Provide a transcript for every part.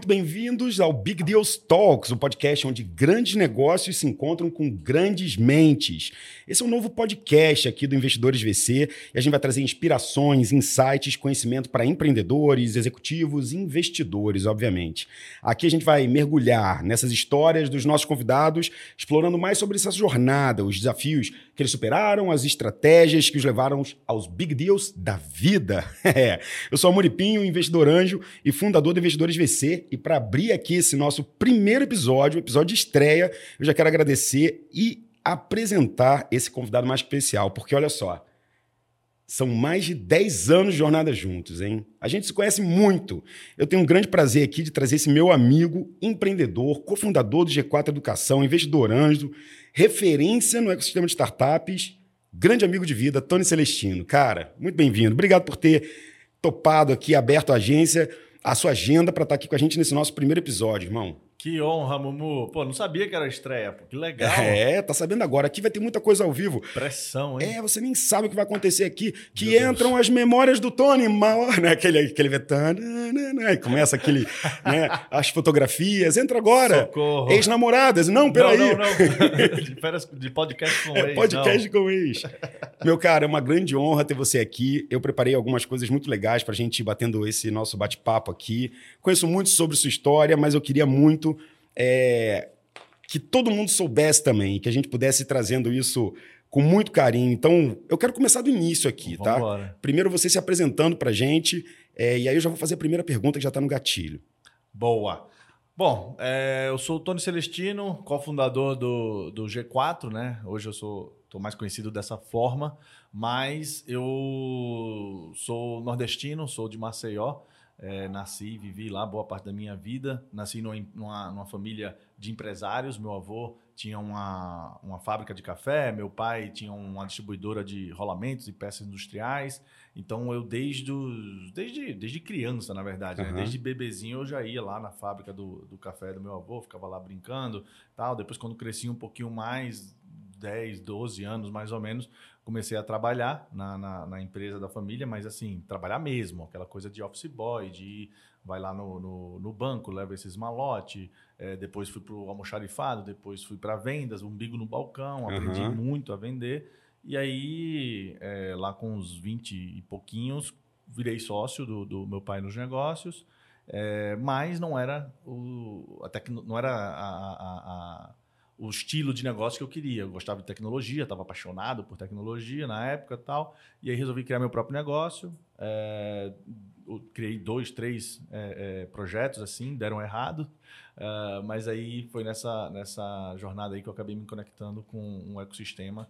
Muito bem-vindos ao Big Deals Talks, o um podcast onde grandes negócios se encontram com grandes mentes. Esse é um novo podcast aqui do Investidores VC e a gente vai trazer inspirações, insights, conhecimento para empreendedores, executivos e investidores, obviamente. Aqui a gente vai mergulhar nessas histórias dos nossos convidados, explorando mais sobre essa jornada, os desafios que eles superaram, as estratégias que os levaram aos Big Deals da vida. É, eu sou Muripinho, investidor anjo e fundador do Investidor Investidores VC. E para abrir aqui esse nosso primeiro episódio, episódio de estreia, eu já quero agradecer e apresentar esse convidado mais especial, porque olha só, são mais de 10 anos de jornada juntos, hein? A gente se conhece muito. Eu tenho um grande prazer aqui de trazer esse meu amigo, empreendedor, cofundador do G4 Educação, investidor anjo, referência no ecossistema de startups, grande amigo de vida, Tony Celestino. Cara, muito bem-vindo. Obrigado por ter topado aqui, aberto a agência a sua agenda para estar tá aqui com a gente nesse nosso primeiro episódio, irmão. Que honra, Mumu. Pô, não sabia que era estreia, pô. Que legal. É, tá sabendo agora. Aqui vai ter muita coisa ao vivo. Pressão, hein? É, você nem sabe o que vai acontecer aqui. Que Meu entram Deus. as memórias do Tony, mal, né? Aquele, aquele vetano, né? começa aquele, né? As fotografias. Entra agora. Socorro. Ex-namoradas. Não, peraí. Não, não, não. de podcast com é, ex. Podcast não. com ex. Meu cara, é uma grande honra ter você aqui. Eu preparei algumas coisas muito legais pra gente ir batendo esse nosso bate-papo aqui. Conheço muito sobre sua história, mas eu queria muito é, que todo mundo soubesse também, que a gente pudesse ir trazendo isso com muito carinho. Então, eu quero começar do início aqui, Vamos tá? Embora. Primeiro você se apresentando para a gente, é, e aí eu já vou fazer a primeira pergunta que já está no gatilho. Boa. Bom, é, eu sou o Tony Celestino, cofundador do, do G4, né? Hoje eu sou estou mais conhecido dessa forma, mas eu sou nordestino, sou de Maceió, é, nasci, vivi lá boa parte da minha vida. Nasci numa, numa, família de empresários. Meu avô tinha uma, uma fábrica de café, meu pai tinha uma distribuidora de rolamentos e peças industriais. Então eu desde desde, desde criança, na verdade, uhum. né? desde bebezinho eu já ia lá na fábrica do, do café do meu avô, ficava lá brincando, tal. Depois quando cresci um pouquinho mais, 10, 12 anos mais ou menos, comecei a trabalhar na, na, na, empresa da família, mas assim, trabalhar mesmo, aquela coisa de office boy, de ir, vai lá no, no, no banco, leva esses malote, é, depois fui para o almoxarifado, depois fui para vendas, umbigo no balcão, aprendi uhum. muito a vender. E aí, é, lá com uns 20 e pouquinhos, virei sócio do, do meu pai nos negócios, é, mas não era o, até que não era a, a, a o estilo de negócio que eu queria. Eu gostava de tecnologia, estava apaixonado por tecnologia na época e tal. E aí resolvi criar meu próprio negócio. É, criei dois, três é, é, projetos assim, deram errado. É, mas aí foi nessa, nessa jornada aí que eu acabei me conectando com um ecossistema.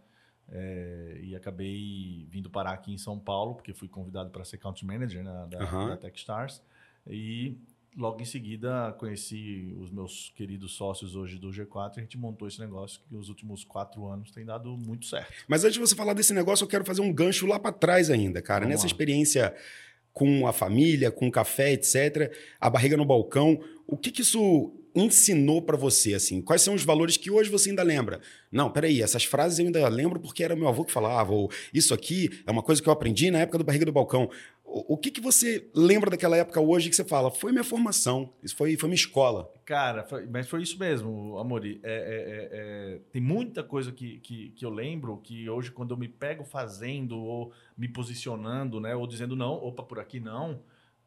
É, e acabei vindo parar aqui em São Paulo, porque fui convidado para ser country manager né, da, uhum. da Techstars. E logo em seguida conheci os meus queridos sócios hoje do G4 e a gente montou esse negócio que nos últimos quatro anos tem dado muito certo. Mas antes de você falar desse negócio, eu quero fazer um gancho lá para trás ainda, cara. Vamos Nessa lá. experiência com a família, com o café, etc., a barriga no balcão, o que, que isso ensinou para você, assim? Quais são os valores que hoje você ainda lembra? Não, peraí, essas frases eu ainda lembro porque era meu avô que falava, ou isso aqui é uma coisa que eu aprendi na época do Barriga do Balcão. O, o que, que você lembra daquela época hoje que você fala? Foi minha formação, isso foi, foi minha escola. Cara, foi, mas foi isso mesmo, Amori. É, é, é, é, tem muita coisa que, que, que eu lembro que hoje, quando eu me pego fazendo ou me posicionando, né, ou dizendo não, opa, por aqui não,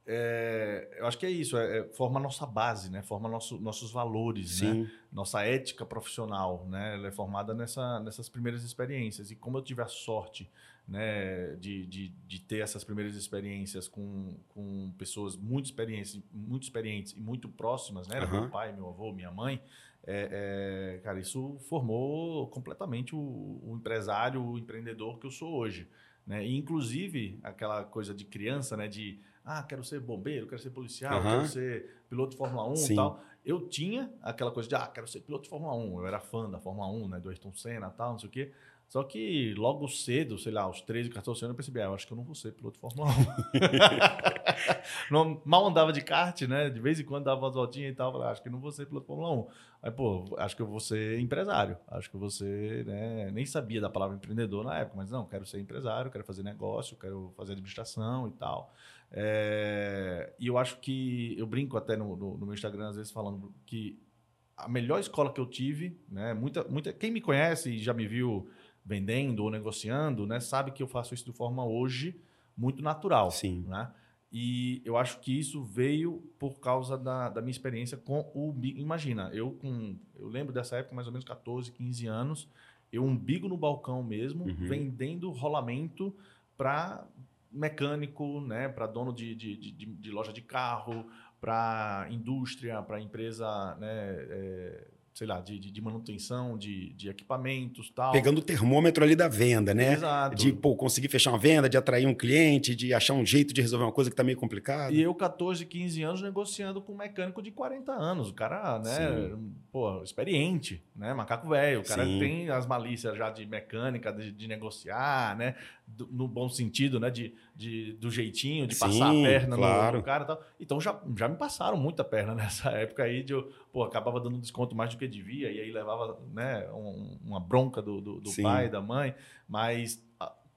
é, eu acho que é isso, é, é, forma nossa base, né? Forma nosso, nossos valores, né? Nossa ética profissional, né? Ela é formada nessa, nessas primeiras experiências. E como eu tive a sorte né, de, de, de ter essas primeiras experiências com, com pessoas muito experientes, muito experientes e muito próximas, né? Uhum. meu pai, meu avô, minha mãe. É, é, cara, isso formou completamente o, o empresário, o empreendedor que eu sou hoje. Né? E, inclusive, aquela coisa de criança, né? De ah, quero ser bombeiro, quero ser policial, uhum. quero ser piloto de Fórmula 1 e tal. Eu tinha aquela coisa de, ah, quero ser piloto de Fórmula 1. Eu era fã da Fórmula 1, né? Do Ayrton Senna e tal, não sei o quê. Só que logo cedo, sei lá, aos 13, 14 anos, eu percebi, ah, eu acho que eu não vou ser piloto de Fórmula 1. não, mal andava de kart, né? De vez em quando dava umas voltinhas e tal. Eu falei, ah, acho que não vou ser piloto de Fórmula 1. Aí, pô, acho que eu vou ser empresário. Acho que eu vou ser, né? Nem sabia da palavra empreendedor na época, mas não, quero ser empresário, quero fazer negócio, quero fazer administração e tal. É, e eu acho que eu brinco até no, no, no, meu Instagram às vezes falando que a melhor escola que eu tive, né? Muita, muita, quem me conhece e já me viu vendendo ou negociando, né? Sabe que eu faço isso de forma hoje muito natural, Sim. né? E eu acho que isso veio por causa da, da minha experiência com o Imagina, eu com. Eu lembro dessa época, mais ou menos 14, 15 anos, eu umbigo no balcão mesmo, uhum. vendendo rolamento para mecânico, né, para dono de, de, de, de, loja de carro, para indústria, para empresa né, é, sei lá, de, de manutenção de, de equipamentos tal. Pegando o termômetro ali da venda, né? Exato. De pô, conseguir fechar uma venda, de atrair um cliente, de achar um jeito de resolver uma coisa que está meio complicada. E eu, 14, 15 anos, negociando com um mecânico de 40 anos. O cara, né, Sim. pô, experiente, né? Macaco velho. O cara Sim. tem as malícias já de mecânica, de, de negociar, né? Do, no bom sentido, né? De, de, do jeitinho, de Sim, passar a perna claro. no, cara e tal. Então já, já me passaram muita perna nessa época aí de eu, pô, acabava dando desconto mais do que devia, e aí levava né, um, uma bronca do, do, do pai, da mãe, mas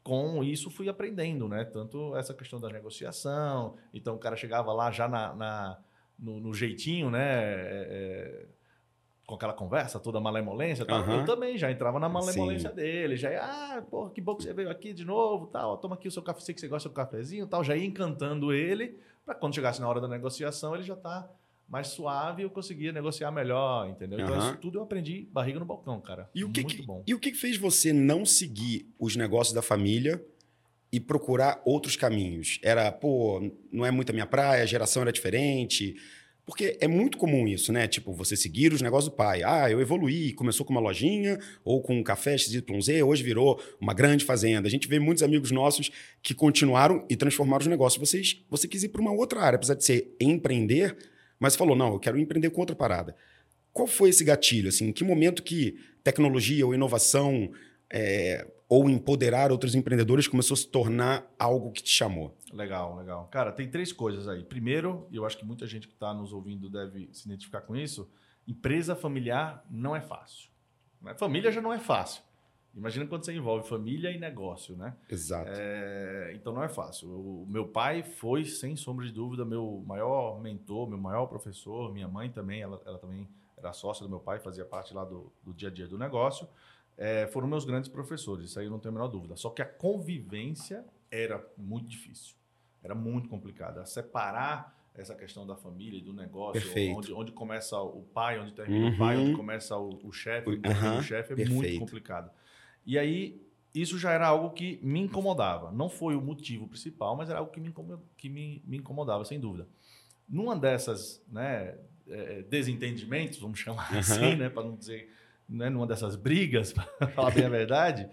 com isso fui aprendendo, né? Tanto essa questão da negociação, então o cara chegava lá já na, na no, no, jeitinho, né? É, é com aquela conversa, toda malemolência, tal. Uhum. eu também já entrava na malemolência Sim. dele, já ia, ah, porra, que bom que você veio aqui de novo, tal, toma aqui o seu café, sei que você gosta do cafezinho, tal, já ia encantando ele, para quando chegasse na hora da negociação, ele já tá mais suave eu conseguia negociar melhor, entendeu? Então, isso tudo eu aprendi barriga no balcão, cara. E o que Muito que, bom. E o que fez você não seguir os negócios da família e procurar outros caminhos? Era, pô, não é muito a minha praia, a geração era diferente. Porque é muito comum isso, né? Tipo, você seguir os negócios do pai. Ah, eu evoluí, começou com uma lojinha ou com um café XYZ, hoje virou uma grande fazenda. A gente vê muitos amigos nossos que continuaram e transformaram os negócios. Vocês, você quis ir para uma outra área, apesar de ser empreender, mas falou, não, eu quero empreender com outra parada. Qual foi esse gatilho? Assim, em que momento que tecnologia ou inovação é, ou empoderar outros empreendedores começou a se tornar algo que te chamou? Legal, legal. Cara, tem três coisas aí. Primeiro, e eu acho que muita gente que está nos ouvindo deve se identificar com isso, empresa familiar não é fácil. Né? Família já não é fácil. Imagina quando você envolve família e negócio, né? Exato. É, então não é fácil. O meu pai foi, sem sombra de dúvida, meu maior mentor, meu maior professor. Minha mãe também, ela, ela também era sócia do meu pai, fazia parte lá do, do dia a dia do negócio. É, foram meus grandes professores, isso aí eu não tenho a menor dúvida. Só que a convivência era muito difícil, era muito complicada. Separar essa questão da família e do negócio, onde, onde começa o pai, onde termina uhum. o pai, onde começa o, chefe, onde termina o chefe, é muito complicado. E aí, isso já era algo que me incomodava. Não foi o motivo principal, mas era algo que me, que me, me incomodava, sem dúvida. Numa dessas né, é, desentendimentos, vamos chamar uhum. assim, né, para não dizer, né, numa dessas brigas, para falar bem a verdade,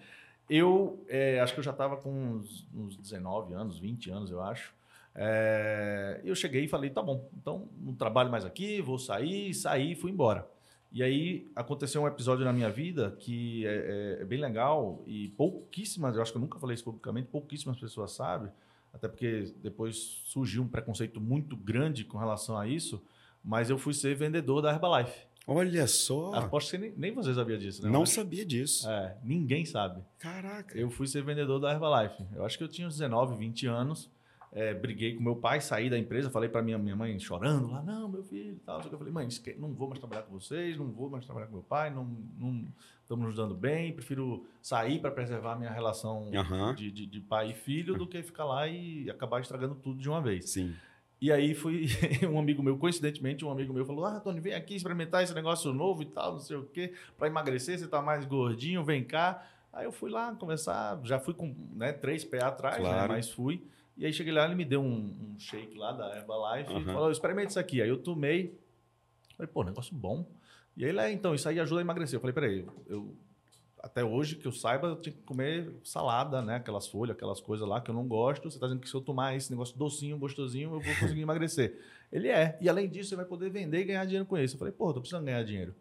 eu é, acho que eu já estava com uns, uns 19 anos, 20 anos, eu acho. É, eu cheguei e falei, tá bom, então não trabalho mais aqui, vou sair, saí e fui embora. E aí aconteceu um episódio na minha vida que é, é, é, bem legal e pouquíssimas, eu acho que eu nunca falei isso publicamente, pouquíssimas pessoas sabem, até porque depois surgiu um preconceito muito grande com relação a isso, mas eu fui ser vendedor da Herbalife. Olha só! Aposto que nem, nem você sabia disso, né? Não sabia disso. É, ninguém sabe. Caraca! Eu fui ser vendedor da Herbalife. Eu acho que eu tinha uns 19, 20 anos é, briguei com meu pai, saí da empresa, falei para minha, minha mãe chorando lá, não, meu filho, tal. Eu falei, mãe, não vou mais trabalhar com vocês, não vou mais trabalhar com meu pai, não, não estamos nos dando bem, prefiro sair para preservar a minha relação uhum. de, de, de, pai e filho do que ficar lá e acabar estragando tudo de uma vez. Sim. E aí fui um amigo meu, coincidentemente, um amigo meu falou: Ah, Tony, vem aqui experimentar esse negócio novo e tal, não sei o quê, para emagrecer, você tá mais gordinho, vem cá. Aí eu fui lá conversar, já fui com né, três pés atrás, né, claro. né, mas fui. E aí cheguei lá, ele me deu um, um shake lá da Herbalife uhum. e falou, experimente isso aqui. Aí eu tomei, falei, pô, negócio bom. E aí ele, é, então, isso aí ajuda a emagrecer. Eu falei, peraí, eu, até hoje, que eu saiba, eu tinha que comer salada, né? Aquelas folhas, aquelas coisas lá que eu não gosto. Você está dizendo que se eu tomar esse negócio docinho, gostosinho, eu vou conseguir emagrecer. Ele é. E além disso, você vai poder vender e ganhar dinheiro com isso. Eu falei, pô, tô precisando ganhar dinheiro.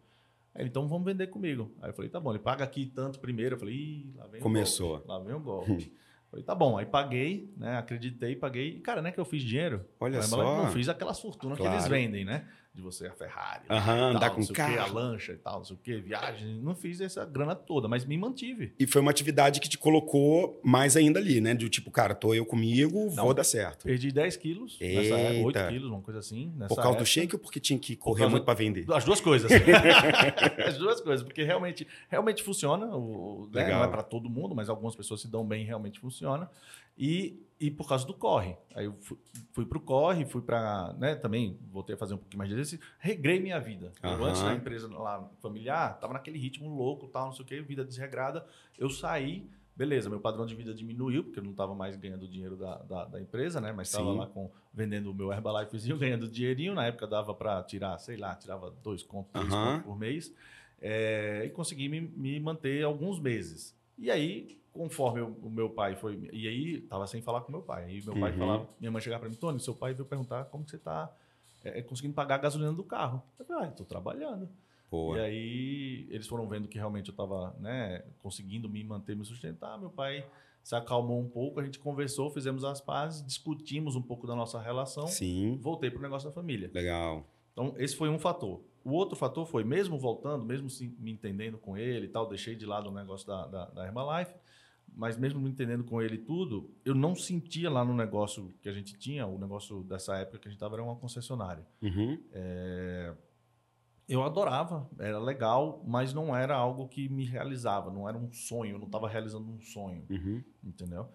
Aí ele, então vamos vender comigo. Aí eu falei, tá bom, ele paga aqui tanto primeiro. Eu falei, Ih, lá vem Começou. o golpe. Lá vem o golpe. falei, tá bom. Aí paguei, né? Acreditei, paguei. E, cara, não é que eu fiz dinheiro. Olha Mas só. Não fiz aquelas fortunas que Claro. eles vendem, né? De você a Ferrari. Tal, andar não com sei o quê, a carro. lancha e tal, não sei o quê, viagem. Não fiz essa grana toda, mas me mantive. E foi uma atividade que te colocou mais ainda ali, né? Do tipo, cara, tô eu comigo, Não. vou dar certo. Perdi 10 quilos nessa época, 8 Eita. quilos, uma coisa assim. Por causa época. do shake ou porque tinha que correr muito pra vender? As duas coisas. As duas coisas, porque realmente, realmente funciona. O, né, Legal. Não é para todo mundo, mas algumas pessoas se dão bem, realmente funciona. E, e por causa do corre. Aí eu fui, fui pro corre, fui para, né, também voltei a fazer um pouquinho mais de exercício, regrei minha vida. Eu, Aham. antes da empresa lá familiar, tava naquele ritmo louco, tal, não sei o quê, vida desregrada. Eu saí, beleza, meu padrão de vida diminuiu, porque eu não estava mais ganhando dinheiro da, da, da empresa, né? Mas estava Sim. lá com, vendendo o meu Herbalifezinho, ganhando dinheirinho. Na época dava para tirar, sei lá, tirava dois contos, três Aham. contos por mês. É, e consegui me, me manter alguns meses. E aí, conforme o, o meu pai foi. E aí, tava sem falar com meu pai. Aí meu pai Uhum. falava, minha mãe chegava para mim, Tony, seu pai veio perguntar como você tá é, conseguindo pagar a gasolina do carro. Eu falei, ah, eu tô trabalhando. Pô, E aí eles foram vendo que realmente eu estava né, conseguindo me manter, me sustentar. Meu pai se acalmou um pouco, a gente conversou, fizemos as pazes, discutimos um pouco da nossa relação, sim, voltei para o negócio da família. legal. Então, esse foi um fator. O outro fator foi, mesmo voltando, mesmo se- me entendendo com ele e tal, deixei de lado o negócio da, da, da Herbalife, mas mesmo me entendendo com ele tudo, eu não sentia lá no negócio que a gente tinha, o negócio dessa época que a gente estava era uma concessionária. Uhum. Eu adorava, era legal, mas não era algo que me realizava, não era um sonho, eu não estava realizando um sonho, Uhum. entendeu?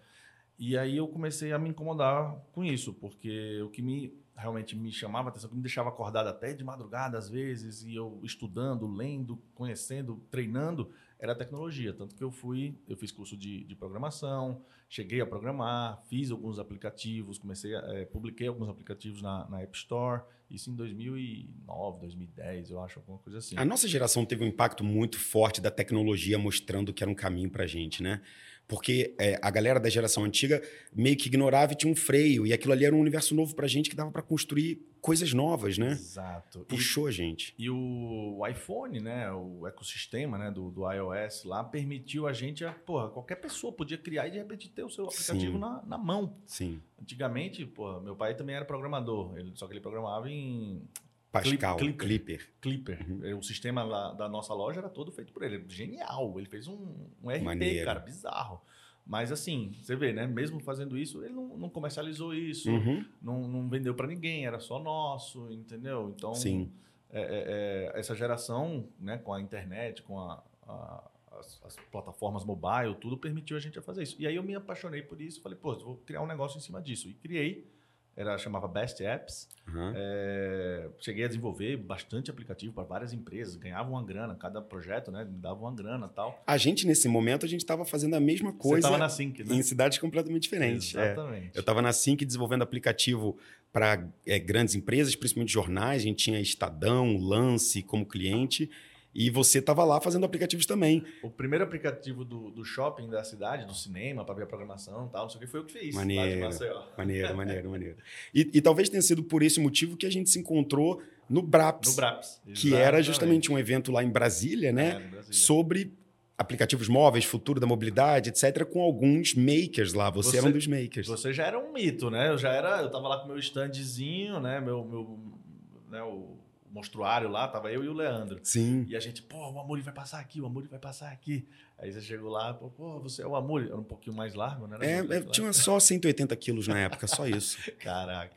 E aí eu comecei a me incomodar com isso, porque o que me realmente me chamava a atenção, que me deixava acordado até de madrugada às vezes, e eu estudando, lendo, conhecendo, treinando, era a tecnologia. Tanto que eu fui, eu fiz curso de, de programação, cheguei a programar, fiz alguns aplicativos, comecei a, eh, publiquei alguns aplicativos na, na App Store, isso em 2009, 2010, eu acho, alguma coisa assim. A nossa geração teve um impacto muito forte da tecnologia mostrando que era um caminho pra gente, né? Porque é, a galera da geração antiga meio que ignorava e tinha um freio. E aquilo ali era um universo novo pra gente que dava pra construir coisas novas, né? Exato. Puxou a gente. E o iPhone, né, o ecossistema né, do, do iOS lá, permitiu a gente, a, porra, qualquer pessoa podia criar e de repente ter o seu aplicativo Sim. na, na mão. Sim. Antigamente, porra, meu pai também era programador, ele, só que ele programava em Pascal, Clip- Clipper. Clipper. Uhum. O sistema lá da nossa loja era todo feito por ele. Genial. Ele fez um, um RP, Maneiro. cara, bizarro. Mas assim, você vê, né? Mesmo fazendo isso, ele não, não comercializou isso, Uhum. não, não vendeu para ninguém, era só nosso, entendeu? Então, é, é, é, essa geração, né, com a internet, com a, a- as, as plataformas mobile, tudo permitiu a gente a fazer isso. E aí eu me apaixonei por isso, falei, pô, vou criar um negócio em cima disso. E criei, era chamava Best Apps. Uhum. É, cheguei a desenvolver bastante aplicativo para várias empresas, ganhava uma grana, cada projeto, né, dava uma grana e tal. A gente, nesse momento, a gente estava fazendo a mesma Você coisa estava na Sync, né? em cidades completamente diferentes. É. Exatamente. Eu estava na Sync desenvolvendo aplicativo para grandes empresas, principalmente jornais. A gente tinha Estadão, Lance como cliente. E você estava lá fazendo aplicativos também. O primeiro aplicativo do, do shopping da cidade, do cinema, para ver a programação e tal, não sei o que, foi eu que fiz. Maneiro. Maneiro, maneiro, maneiro. E, e talvez tenha sido por esse motivo que a gente se encontrou no Braps, No Braps. que era Exatamente. justamente um evento lá em Brasília, né? É, Brasília. sobre aplicativos móveis, futuro da mobilidade, etc., com alguns makers lá. Você, Você- era um dos makers. Você já era um mito, né? Eu já era, eu tava lá com meu standzinho, né? Meu, meu, né? O monstruário lá, tava eu e o Leandro. Sim. E a gente, pô, o Amuri vai passar aqui, o Amuri vai passar aqui. Aí você chegou lá, pô, pô, você é o Amuri. Era um pouquinho mais largo, né? Era É, é, tinha só 180 quilos na época, só isso. Caraca.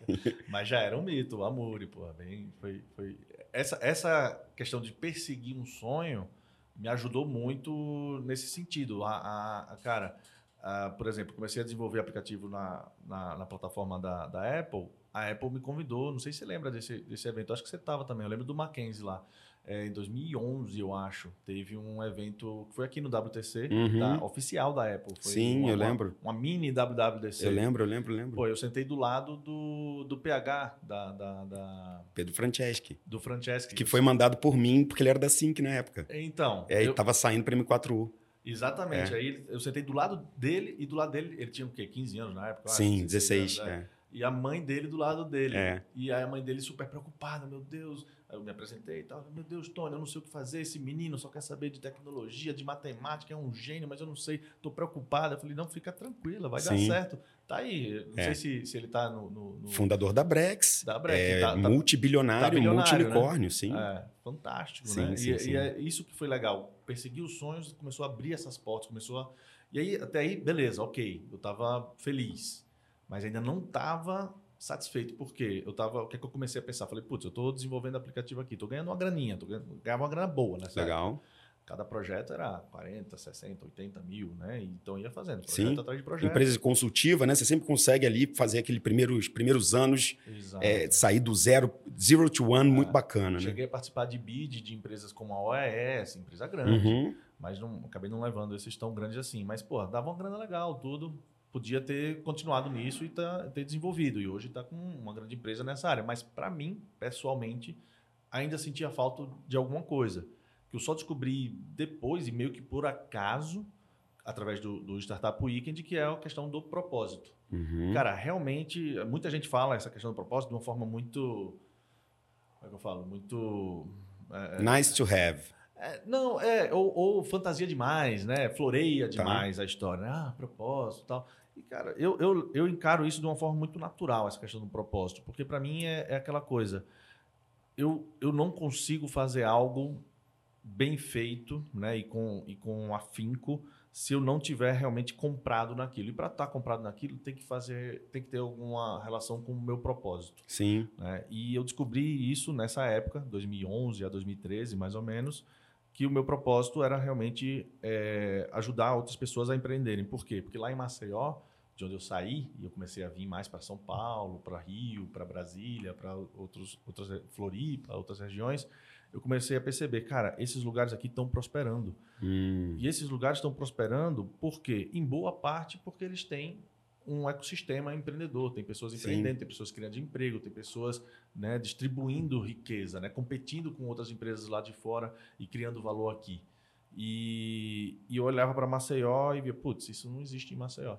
Mas já era um mito, o Amuri, pô. Bem, foi, foi... Essa, essa questão de perseguir um sonho me ajudou muito nesse sentido. A, a- a- cara, a, por exemplo, comecei a desenvolver aplicativo na, na, na plataforma da, da Apple. A Apple me convidou, não sei se você lembra desse, desse evento, acho que você estava também. Eu lembro do Mackenzie lá. É, em 2011, eu acho, teve um evento que foi aqui no WTC, Uhum. da- oficial da Apple. Sim, uma- eu uma- lembro. Uma, mini WWDC. Eu lembro, eu lembro, eu lembro. Pô, eu sentei do lado do, do PH, da, da, da- Pedro Franceschi, do Franceschi. que foi mandado por mim, porque ele era da Sync na época. Então, É, ele eu- tava saindo para M4U. exatamente. É. Aí eu sentei do lado dele e do lado dele, ele tinha o quê? 15 anos na época? Sim, 16 16. anos, é. E a mãe dele do lado dele. É. E aí a mãe dele super preocupada, meu Deus. Aí eu me apresentei e tal, meu Deus, Tony, eu não sei o que fazer, esse menino só quer saber de tecnologia, de matemática, é um gênio, mas eu não sei, tô preocupada. Eu falei, não, fica tranquila, vai Sim. dar certo. Tá aí, não É. sei se, se ele tá no... no- no- Fundador da Brex. Da Brex, É, tá- tá- multibilionário, tá multiunicórnio, sim. É, fantástico, Sim, né? sim, e, sim. e é isso que foi legal. Perseguir os sonhos, começou a abrir essas portas, começou a... E aí, até aí, beleza, ok. Eu tava feliz. Mas ainda não tava satisfeito. Por quê? Eu tava... O que é que eu comecei a pensar? Falei, putz, eu tô desenvolvendo aplicativo aqui. Tô ganhando uma graninha. Tô ganhando, ganhava uma grana boa época. Legal. Cada projeto era 40, 60, 80 mil, né? Então ia fazendo. Projeto Sim. atrás de projeto. Empresa consultiva, né? Você sempre consegue ali fazer aquele primeiros, primeiros anos, é, sair do zero, zero to one, muito bacana, né? Cheguei a participar de bid de empresas como a OES, empresa grande. Uhum. Mas não, acabei não levando esses tão grandes assim. Mas, pô, dava uma grana legal, tudo. Podia ter continuado nisso e tá, ter desenvolvido. E hoje está com uma grande empresa nessa área. Mas, para mim, pessoalmente, ainda sentia falta de alguma coisa. Que eu só descobri depois, e meio que por acaso, através do, do Startup Weekend, que é a questão do propósito. Uhum. Cara, realmente, muita gente fala essa questão do propósito de uma forma muito. Como é que eu falo? Muito. é, Nice to have. é, não, é, ou, ou fantasia demais, né? Floreia Tá. demais a história. Ah, propósito e tal. E, cara, eu, eu, eu encaro isso de uma forma muito natural, essa questão do propósito. Porque, para mim, é, é aquela coisa. Eu, eu não consigo fazer algo bem feito né? e, com, e com afinco se eu não tiver realmente comprado naquilo. E para estar comprado naquilo, tem que fazer, tem que ter alguma relação com o meu propósito Sim. né? E eu descobri isso nessa época, 2011 a 2013, mais ou menos, que o meu propósito era realmente é, ajudar outras pessoas a empreenderem. Por quê? Porque lá em Maceió, de onde eu saí, e eu comecei a vir mais para São Paulo, para Rio, para Brasília, para outros, outras Floripa, outras regiões, eu comecei a perceber, cara, esses lugares aqui estão prosperando. Hum. E esses lugares estão prosperando por quê? Em boa parte porque eles têm um ecossistema empreendedor. Tem pessoas Sim. empreendendo, tem pessoas criando emprego, tem pessoas né, distribuindo riqueza, né, competindo com outras empresas lá de fora e criando valor aqui. E, e eu olhava para Maceió e via, putz, isso não existe em Maceió.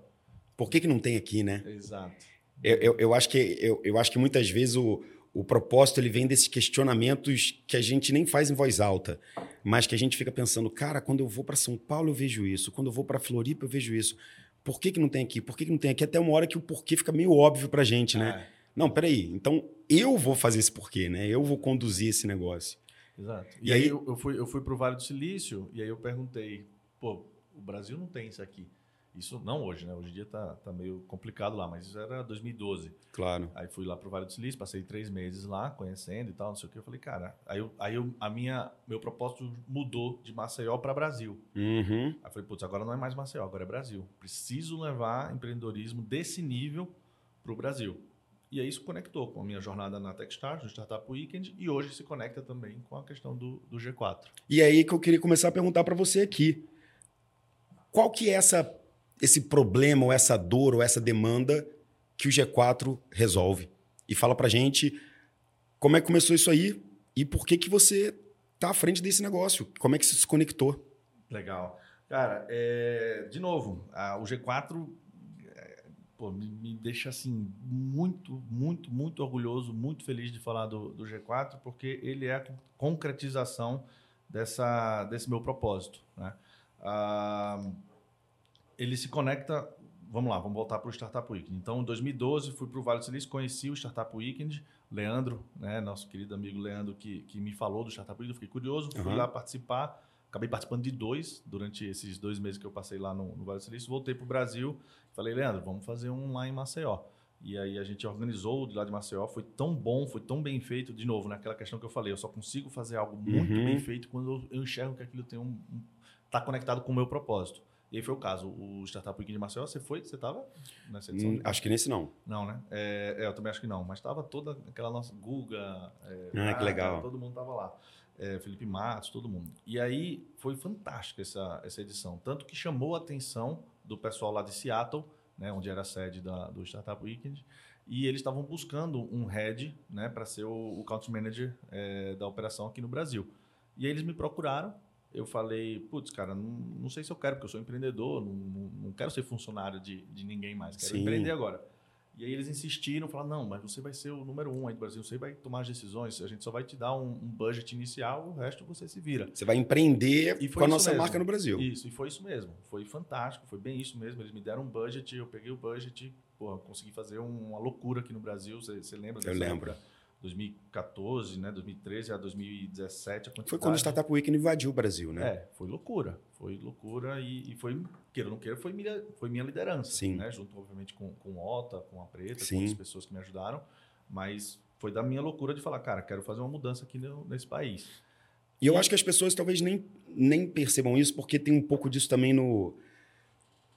Por que, que não tem aqui, né? Exato. Eu, eu, eu acho, que, eu, eu acho que muitas vezes o, o propósito ele vem desses questionamentos que a gente nem faz em voz alta, mas que a gente fica pensando, cara, quando eu vou para São Paulo eu vejo isso, quando eu vou para Floripa eu vejo isso. Por que, que não tem aqui? Por que, que não tem aqui? Até uma hora que o porquê fica meio óbvio pra gente, né? É, Não, peraí. Então eu vou fazer esse porquê, né? Eu vou conduzir esse negócio. exato. E E, aí aí- eu, eu fui, eu fui para o Vale do Silício e aí eu perguntei, pô, o Brasil não tem isso aqui. Isso não hoje, né? Hoje em dia tá, tá meio complicado lá, mas isso era 2012. Claro. Aí fui lá pro Vale do Silício, passei três meses lá, conhecendo e tal, não sei o que. Eu falei, cara, aí, eu, aí eu, a minha, meu propósito mudou de Maceió para Brasil. Uhum. Aí eu falei, putz, agora não é mais Maceió, agora é Brasil. Preciso levar empreendedorismo desse nível pro Brasil. E aí isso conectou com a minha jornada na Techstars, no Startup Weekend, e hoje se conecta também com a questão do, do G4. E aí que eu queria começar a perguntar para você aqui. Qual que é essa, esse problema, ou essa dor, ou essa demanda que o G4 resolve? E fala pra gente como é que começou isso aí e por que que você tá à frente desse negócio. Como é que se conectou? Legal. Cara, é, de novo, a- o G4 é, pô, me, me deixa assim muito, muito, muito orgulhoso, muito feliz de falar do, do G4, porque ele é a concretização dessa, desse meu propósito. Né? Ah, ele se conecta. Vamos lá, vamos voltar para o Startup Weekend. Então, em 2012, fui para o Vale do Silício, conheci o Startup Weekend. Leandro, né, nosso querido amigo Leandro, que, que me falou do Startup Weekend, eu fiquei curioso, fui Aham. lá participar. Acabei participando de dois durante esses dois meses que eu passei lá no, no Vale do Silício. Voltei para o Brasil. Falei, Leandro, vamos fazer um lá em Maceió. E aí a gente organizou de lá de Maceió. Foi tão bom, foi tão bem feito. De novo, naquela questão que eu falei, eu só consigo fazer algo muito Uhum. bem feito quando eu, eu enxergo que aquilo tem um, um tá conectado com o meu propósito. E aí foi o caso. O Startup Weekend de Maceió, você foi? Você estava nessa edição? Hum, acho que nesse não. Não, né? É, é, eu também acho que não. Mas estava toda aquela nossa Guga. é, Ah, que legal. Todo mundo estava lá. É, Felipe Matos, todo mundo. E aí foi fantástica essa, essa edição. Tanto que chamou a atenção do pessoal lá de Seattle, né, onde era a sede da, do Startup Weekend. E eles estavam buscando um head né, para ser o, o country manager é, da operação aqui no Brasil. E aí eles me procuraram. Eu falei, putz, cara, não, não sei se eu quero, porque eu sou empreendedor, não, não, não quero ser funcionário de, de ninguém mais, quero Sim. empreender agora. E aí eles insistiram, falaram, não, mas você vai ser o número um aí do Brasil, você vai tomar as decisões, a gente só vai te dar um, um budget inicial, o resto você se vira. Você vai empreender E com a nossa mesmo. marca no Brasil. Isso, e foi isso mesmo. Foi fantástico, foi bem isso mesmo. Eles me deram um budget, eu peguei o budget, pô, consegui fazer um- uma loucura aqui no Brasil. Você você lembra? Eu lembro. época? 2014, né? 2013 a 2017. A. Foi quando o Startup Weekend invadiu o Brasil, né? É, foi loucura. Foi loucura e, e foi, queira ou não queira, foi minha, foi minha liderança. Sim. Né? Junto, obviamente, com, com o Ota, com a Preta, Sim. com outras pessoas que me ajudaram. Mas foi da minha loucura de falar, cara, quero fazer uma mudança aqui no- nesse país. E eu acho que as pessoas talvez nem, nem percebam isso, porque tem um pouco disso também no,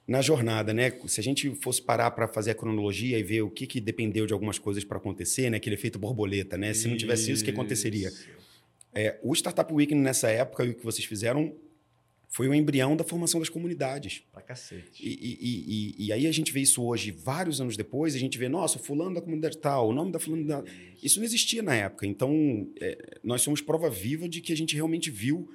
na jornada, né? Se a gente fosse parar para fazer a cronologia e ver o que, que dependeu de algumas coisas para acontecer, né? Aquele efeito borboleta, né? Se não tivesse isso, o que aconteceria? É, o Startup Weekend nessa época, e o que vocês fizeram, foi o embrião da formação das comunidades. Pra cacete. E, e- e- e- aí a gente vê isso hoje, vários anos depois, a gente vê, nossa, fulano da comunidade tal, o nome da fulano da... Isso não existia na época. Então, é, nós somos prova viva de que a gente realmente viu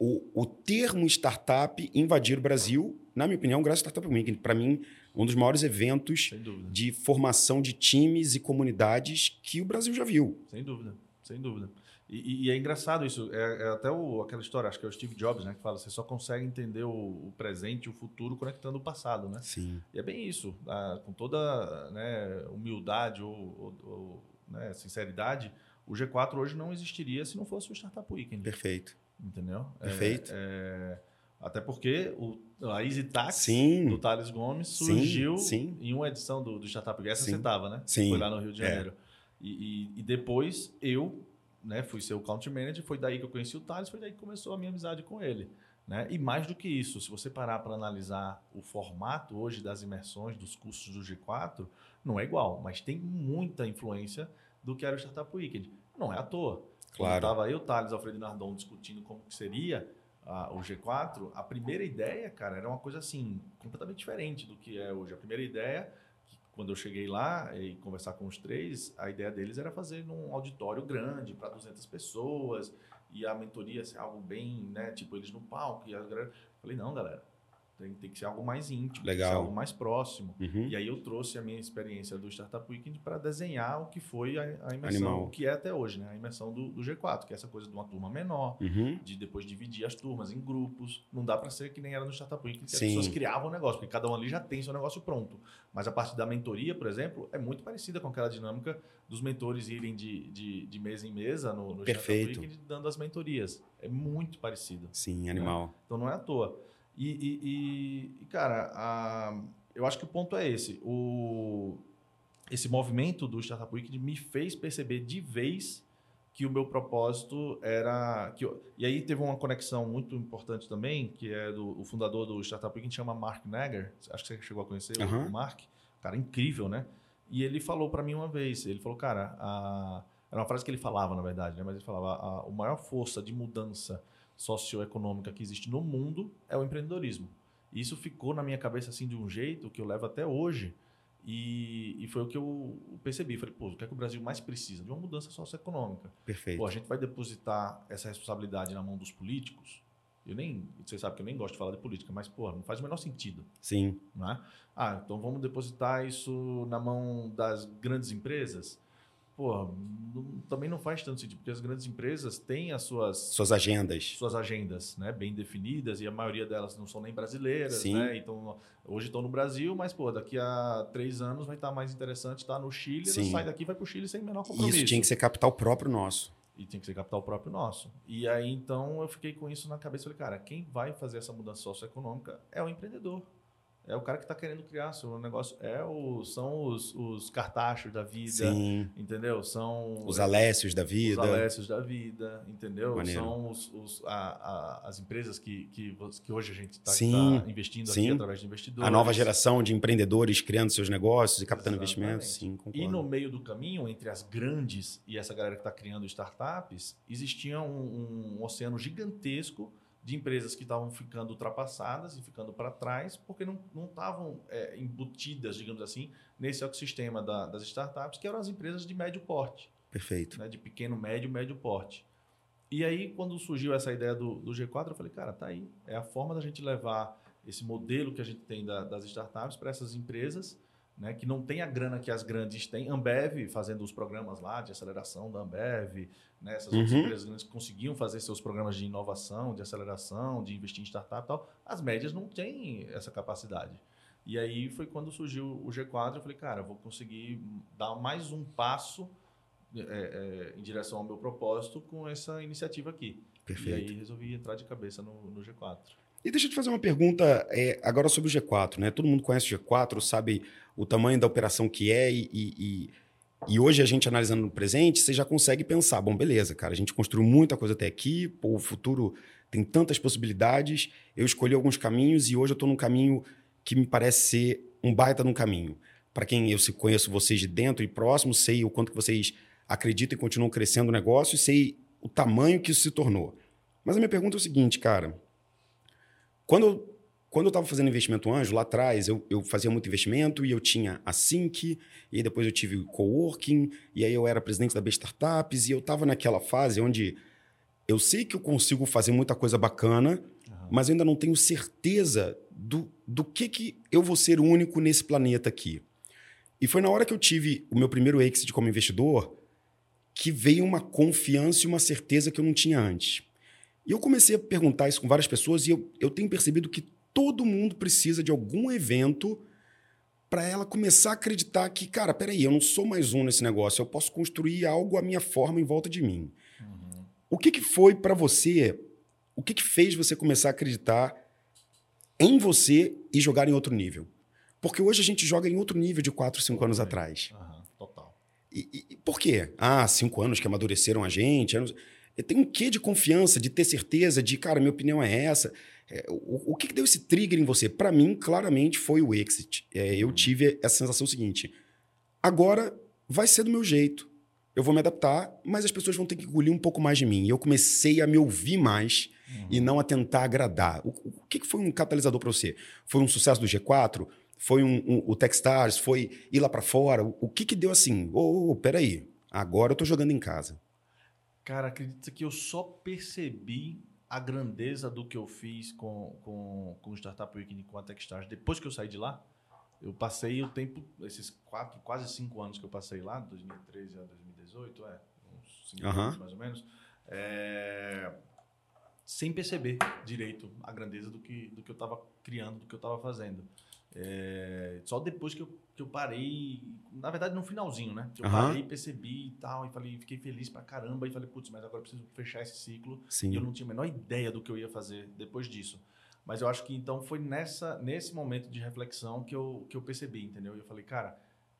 o, o termo startup invadir o Brasil, na minha opinião, graças ao Startup Weekend. Para mim, um dos maiores eventos de formação de times e comunidades que o Brasil já viu. Sem dúvida, sem dúvida. E, e- é engraçado isso. É, é até o- aquela história, acho que é o Steve Jobs, né? Que fala, você só consegue entender o, o presente e o futuro conectando o passado, né? Sim. E é bem isso. ah, com toda né, humildade ou, ou- ou, né, sinceridade, o G4 hoje não existiria se não fosse o Startup Weekend. Perfeito. Entendeu? É, Perfeito. é, até porque o, a Easy Tax Sim. do Thales Gomes Sim, surgiu sim. em uma edição do, do Startup Sim. você estava, né? Sim. Foi lá no Rio de É. Janeiro. E, e- e depois eu né, fui ser o country manager, foi daí que eu conheci o Thales, foi daí que começou a minha amizade com ele. Né? E mais do que isso, se você parar para analisar o formato hoje das imersões, dos cursos do G4, não é igual, mas tem muita influência do que era o Startup Weekend. Não é à toa. Claro. Estava eu, Thales, Alfredo Nardon discutindo como que seria ah, o G4, a primeira ideia, cara, era uma coisa assim, completamente diferente do que é hoje. A primeira ideia, que quando eu cheguei lá e conversar com os três, a ideia deles era fazer num auditório grande, para 200 pessoas, e a mentoria ser algo bem, né, tipo, eles no palco, e a galera... Falei, não, galera, tem, tem que ser algo mais íntimo, tem que Legal. ser algo mais próximo. Uhum. E aí eu trouxe a minha experiência do Startup Weekend para desenhar o que foi a, a imersão, Animal. o que é até hoje, né? A imersão do, do G4, que é essa coisa de uma turma menor, Uhum. de depois dividir as turmas em grupos. Não dá para ser que nem era no Startup Weekend, que Sim. as pessoas criavam o negócio, porque cada um ali já tem seu negócio pronto. Mas a parte da mentoria, por exemplo, é muito parecida com aquela dinâmica dos mentores irem de, de, de mesa em mesa no, no Perfeito. Startup Weekend dando as mentorias. É muito parecido. Sim, animal. Então não é à toa. E, e- e- cara, a- eu acho que o ponto é esse. O, esse movimento do Startup Weekend me fez perceber de vez que o meu propósito era. Que eu- e aí teve uma conexão muito importante também, que é do o fundador do Startup Weekend, chama Mark Nagar. Acho que você chegou a conhecer o- Aham. o Mark. Cara, incrível, né? E ele falou para mim uma vez: ele falou, cara, a- era uma frase que ele falava, na verdade, né? mas ele falava: a, a maior força de mudança socioeconômica que existe no mundo é o empreendedorismo. E isso ficou na minha cabeça assim de um jeito que eu levo até hoje. E, e foi o que eu percebi. Falei, pô, o que é que o Brasil mais precisa? De uma mudança socioeconômica. Perfeito. Pô, a gente vai depositar essa responsabilidade na mão dos políticos? Eu nem, você sabe que eu nem gosto de falar de política, mas pô, não faz o menor sentido, Sim. não é? Ah, então vamos depositar isso na mão das grandes empresas? Pô, não- também não faz tanto sentido, porque as grandes empresas têm as suas Suas agendas. suas agendas né, bem definidas e a maioria delas não são nem brasileiras, Sim. né? Então, hoje estão no Brasil, mas pô, daqui a três anos vai estar mais interessante estar no Chile, sai daqui vai para o Chile sem menor compromisso. isso tinha que ser capital próprio nosso. E tem que ser capital próprio nosso. E aí, então, eu fiquei com isso na cabeça. Falei, cara, quem vai fazer essa mudança socioeconômica é o empreendedor. É o cara que está querendo criar seu negócio. É o, são os, os cartachos da vida, Sim. entendeu? São Os Alécios da os vida. Alécios da vida, entendeu? Maneiro. São os, os- a- a- as empresas que, que, que hoje a gente está Sim, investindo sim. aqui através de investidores. A nova geração de empreendedores criando seus negócios e captando Exatamente. investimentos. Sim, concordo. E no meio do caminho, entre as grandes e essa galera que está criando startups, existia um, um oceano gigantesco de empresas que estavam ficando ultrapassadas e ficando para trás, porque não não estavam é, embutidas, digamos assim, nesse ecossistema da- das startups, que eram as empresas de médio porte. Perfeito. né, de pequeno, médio, médio porte. E aí, quando surgiu essa ideia do, do G4, eu falei, cara, tá aí. É a forma da gente levar esse modelo que a gente tem da- das startups para essas empresas, né, que não tem a grana que as grandes têm. Ambev fazendo os programas lá de aceleração da Ambev, né, essas outras Uhum. empresas grandes que conseguiam fazer seus programas de inovação, de aceleração, de investir em startup e tal. As médias não têm essa capacidade. E aí foi quando surgiu o G4, eu falei, cara, eu vou conseguir dar mais um passo é, é, em direção ao meu propósito com essa iniciativa aqui. Perfeito. E aí resolvi entrar de cabeça no, no G4. E deixa eu te fazer uma pergunta é, agora sobre o G4, né? Todo mundo conhece o G4, sabe o tamanho da operação que é e, e, e- hoje a gente analisando no presente, você já consegue pensar, bom, beleza, cara, a gente construiu muita coisa até aqui, pô, o futuro tem tantas possibilidades, eu escolhi alguns caminhos e hoje eu estou num caminho que me parece ser um baita num caminho. Para quem eu se conheço vocês de dentro e próximo, sei o quanto que vocês acreditam e continuam crescendo o negócio e sei o tamanho que isso se tornou. Mas a minha pergunta é o seguinte, cara, quando eu, quando eu estava fazendo investimento anjo, lá atrás, eu, eu fazia muito investimento e eu tinha a Sync, e aí depois eu tive o coworking, e aí eu era presidente da B Startups, e eu estava naquela fase onde eu sei que eu consigo fazer muita coisa bacana, mas eu ainda não tenho certeza do, do que, que eu vou ser único nesse planeta aqui. E foi na hora que eu tive o meu primeiro exit como investidor que veio uma confiança e uma certeza que eu não tinha antes. E eu comecei a perguntar isso com várias pessoas e eu, eu tenho percebido que todo mundo precisa de algum evento para ela começar a acreditar que, cara, peraí, eu não sou mais um nesse negócio, eu posso construir algo à minha forma em volta de mim. O que, que foi para você, o que, que fez você começar a acreditar em você e jogar em outro nível? Porque hoje a gente joga em outro nível de 4, 5 anos atrás. Aham, total. E, e- e por quê? Ah, cinco anos que amadureceram a gente. anos- Tem um quê de confiança, de ter certeza, de, cara, minha opinião é essa. É, o, o que, que deu esse trigger em você? Para mim, claramente, foi o exit. É, eu tive essa sensação seguinte: agora vai ser do meu jeito. Eu vou me adaptar, mas as pessoas vão ter que engolir um pouco mais de mim. E eu comecei a me ouvir mais e não a tentar agradar. O, o que, que foi um catalisador para você? Foi um sucesso do G4? Foi um, um- o Techstars? Foi ir lá para fora? O, o que que deu assim? Ô, ô, ô, peraí, agora eu tô jogando em casa. Cara, acredita que eu só percebi a grandeza do que eu fiz com, com, com o Startup Weekend com a Techstars depois que eu saí de lá. Eu passei o tempo, esses quatro, quase cinco anos que eu passei lá, 2013 a 2018, é, uns cinco Aham. anos mais ou menos, é, sem perceber direito a grandeza do que, do que eu estava criando, do que eu estava fazendo. É, só depois que eu, que eu parei, na verdade no finalzinho, né? Que eu Aham. parei, percebi e tal, e falei, fiquei feliz pra caramba, e falei, putz, mas agora eu preciso fechar esse ciclo. Sim. E eu não tinha a menor ideia do que eu ia fazer depois disso. Mas eu acho que então foi nessa, nesse momento de reflexão que eu, que eu percebi, entendeu? E eu falei, cara,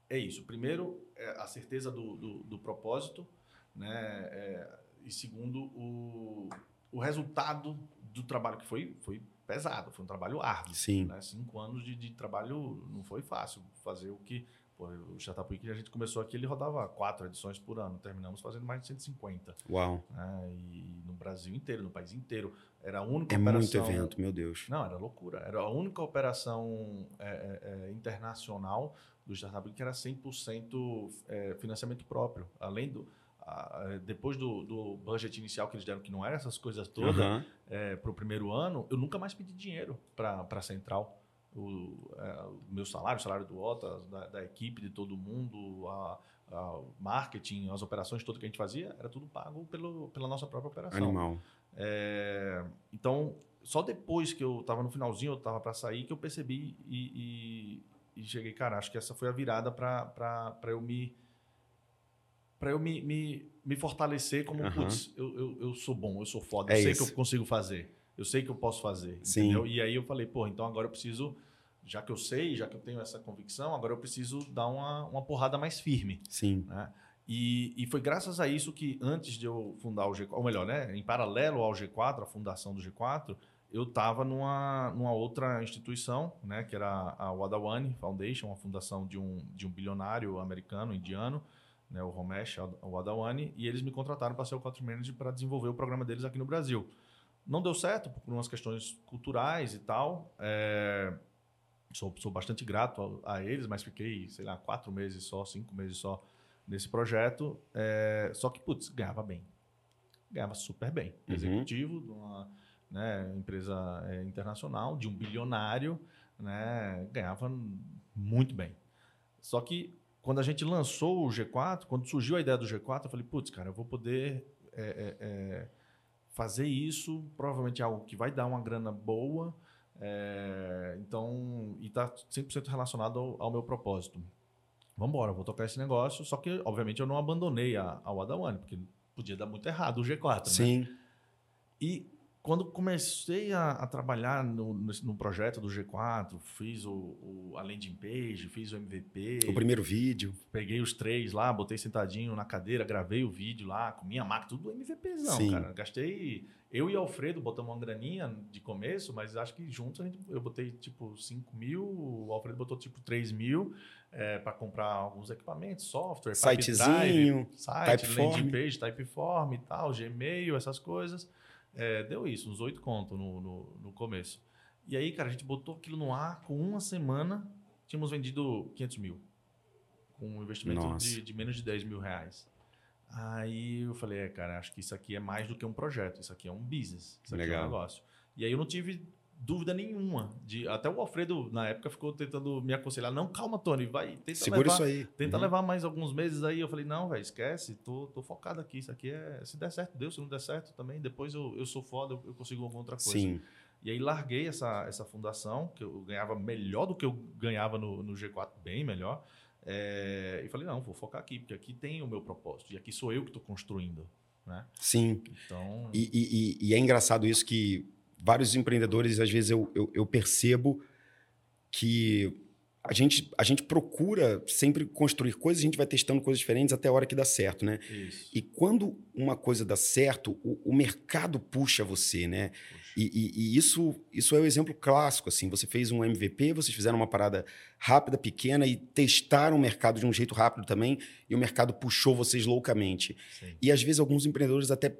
é isso. Primeiro, é a certeza do, do, do propósito, né? É, e segundo, o, o resultado do trabalho, que foi, foi pesado, foi um trabalho árduo. Sim. Né? Cinco anos de, de trabalho não foi fácil fazer o que. Pô, o Startup Week, a gente começou aqui, ele rodava quatro edições por ano. Terminamos fazendo mais de 150 Uau. né? E no Brasil inteiro, no país inteiro. Era a única É muito operação. evento, meu Deus. Não, era loucura. Era a única operação é, é, é, internacional do Startup que era 100% é, financiamento próprio. Além do. É, depois do, do budget inicial que eles deram, que não era essas coisas todas, Aham. para o primeiro ano, eu nunca mais pedi dinheiro para a central. O, é, o meu salário, o salário do Otto, da, da equipe, de todo mundo, a, a- marketing, as operações, tudo que a gente fazia, era tudo pago pelo, pela nossa própria operação. Animal. É, então, só depois que eu estava no finalzinho, eu estava para sair, que eu percebi e, e- e cheguei, cara, acho que essa foi a virada para eu me para eu me, me, me fortalecer como, Aham. putz, eu, eu, eu sou bom, eu sou foda, É eu sei isso. que eu consigo fazer, eu sei que eu posso fazer, Sim. entendeu? E aí eu falei, pô, então agora eu preciso, já que eu sei, já que eu tenho essa convicção, agora eu preciso dar uma, uma porrada mais firme. Sim. Né? E, e foi graças a isso que, antes de eu fundar o G4, ou melhor, né, em paralelo ao G4, a fundação do G4, eu estava numa, numa outra instituição, né, que era a Wadawani Foundation, uma fundação de um, de um bilionário americano, indiano, né, o Romesh Wadawani, e eles me contrataram para ser o Country Manager para desenvolver o programa deles aqui no Brasil. Não deu certo por umas questões culturais e tal. é, sou, sou bastante grato a, a eles, mas fiquei, sei lá, quatro meses só, cinco meses só nesse projeto. é, só que, putz, ganhava bem. Ganhava super bem. Uhum. Executivo de uma né, empresa é, internacional, de um bilionário, né, ganhava muito bem. Só que quando a gente lançou o G4, quando surgiu a ideia do G4, eu falei, putz, cara, eu vou poder é, é, é, fazer isso, provavelmente é algo que vai dar uma grana boa, é, então, e está 100% relacionado ao, ao, meu propósito. Vamos embora, vou tocar esse negócio, só que, obviamente, eu não abandonei a, a Wada One, porque podia dar muito errado o G4, Sim. Né? E quando comecei a, a trabalhar no, no, projeto do G4, fiz o, o, a landing page, fiz o MVP. O primeiro vídeo. Peguei os três lá, botei sentadinho na cadeira, gravei o vídeo lá, com minha máquina, tudo MVPzão, Sim. cara. Gastei. Eu e Alfredo botamos uma graninha de começo, mas acho que juntos a gente, eu botei tipo 5 mil, o Alfredo botou tipo 3 mil é, para comprar alguns equipamentos, software, sitezinho, site, landing page, typeform e tal, Gmail, essas coisas. É, deu isso, uns oito contos no, no, no, começo. E aí, cara, a gente botou aquilo no ar, com uma semana, tínhamos vendido 500 mil. Com um investimento de, de, menos de 10 mil reais. Aí eu falei, é, cara, acho que isso aqui é mais do que um projeto, isso aqui é um business, isso Legal. aqui é um negócio. E aí eu não tive dúvida nenhuma. De, até o Alfredo, na época, ficou tentando me aconselhar. Não, calma, Tony, vai, tenta Segura levar, isso aí. Tenta uhum. levar mais alguns meses aí. Eu falei, não, velho, esquece, tô, tô focado aqui. Isso aqui é. Se der certo, deu. Se não der certo também, depois eu, eu sou foda, eu, eu consigo alguma outra coisa. Sim. E aí larguei essa, essa fundação, que eu ganhava melhor do que eu ganhava no, no G4, bem melhor. É, e falei, não, vou focar aqui, porque aqui tem o meu propósito. E aqui sou eu que estou construindo. Né? Sim. Então... E, e, e, é engraçado isso que vários empreendedores, às vezes, eu, eu, eu percebo que a gente, a gente procura sempre construir coisas, a gente vai testando coisas diferentes até a hora que dá certo, né? Isso. E quando uma coisa dá certo, o, o mercado puxa você, né? E, e, e, isso, isso é o um exemplo clássico, assim. Você fez um MVP, vocês fizeram uma parada rápida, pequena e testaram o mercado de um jeito rápido também e o mercado puxou vocês loucamente. Sim. E às vezes alguns empreendedores até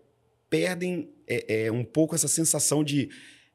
perdem é, é, um pouco essa sensação de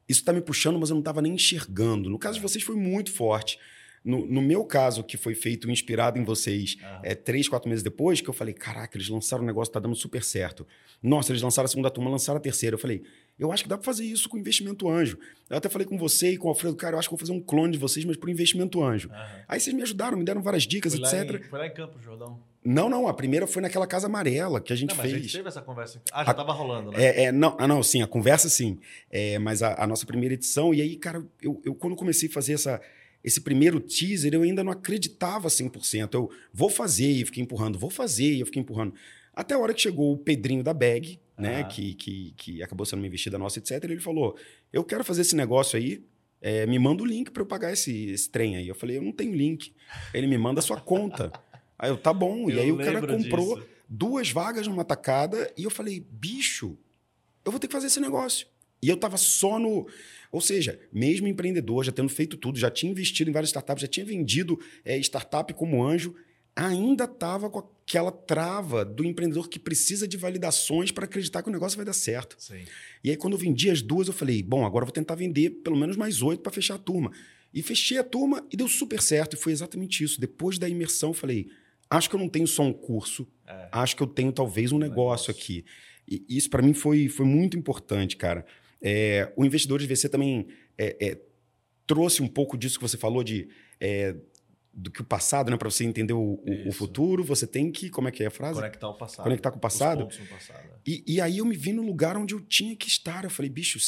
isso está me puxando, mas eu não estava nem enxergando. No caso de vocês foi muito forte. No, no, meu caso, que foi feito inspirado em vocês uhum. é, três, quatro meses depois, que eu falei: caraca, eles lançaram um negócio, tá dando super certo. Nossa, eles lançaram a segunda turma, lançaram a terceira. Eu falei: eu acho que dá para fazer isso com investimento anjo. Eu até falei com você e com o Alfredo, cara, eu acho que vou fazer um clone de vocês, mas por investimento anjo. Uhum. Aí vocês me ajudaram, me deram várias dicas, foi etc. Em, foi lá em Campo, Jordão. Não, não, a primeira foi naquela casa amarela que a gente não, fez. a gente teve essa conversa. Ah, já estava rolando, né? É, é, não, ah, não, sim, a conversa sim. É, mas a, a, nossa primeira edição, e aí, cara, eu, eu quando comecei a fazer essa, esse primeiro teaser, eu ainda não acreditava 100%. Eu vou fazer, e fiquei empurrando, vou fazer, e eu fiquei empurrando. Até a hora que chegou o Pedrinho da Bag, né, que, que, que acabou sendo uma investida nossa, etc. Ele falou: Eu quero fazer esse negócio aí, é, me manda o link para eu pagar esse, esse trem aí. Eu falei: Eu não tenho link. Ele me manda a sua conta. Aí eu, tá bom. Eu e aí o cara comprou disso. duas vagas numa tacada e eu falei, bicho, eu vou ter que fazer esse negócio. E eu tava só no. Ou seja, mesmo empreendedor, já tendo feito tudo, já tinha investido em várias startups, já tinha vendido é, startup como anjo, ainda estava com aquela trava do empreendedor que precisa de validações para acreditar que o negócio vai dar certo. Sim. E aí, quando eu vendi as duas, eu falei, bom, agora eu vou tentar vender pelo menos mais oito para fechar a turma. E fechei a turma e deu super certo. E foi exatamente isso. Depois da imersão, eu falei, acho que eu não tenho só um curso, é. acho que eu tenho talvez um negócio, negócio. aqui. E isso para mim foi, foi muito importante, cara. É, o investidor de VC também é, é, trouxe um pouco disso que você falou de é, do que o passado, né? Para você entender o, o, futuro, você tem que. Como é que é a frase? Conectar o passado. Conectar com o passado. passado é. e, e, aí eu me vi no lugar onde eu tinha que estar. Eu falei, bicho,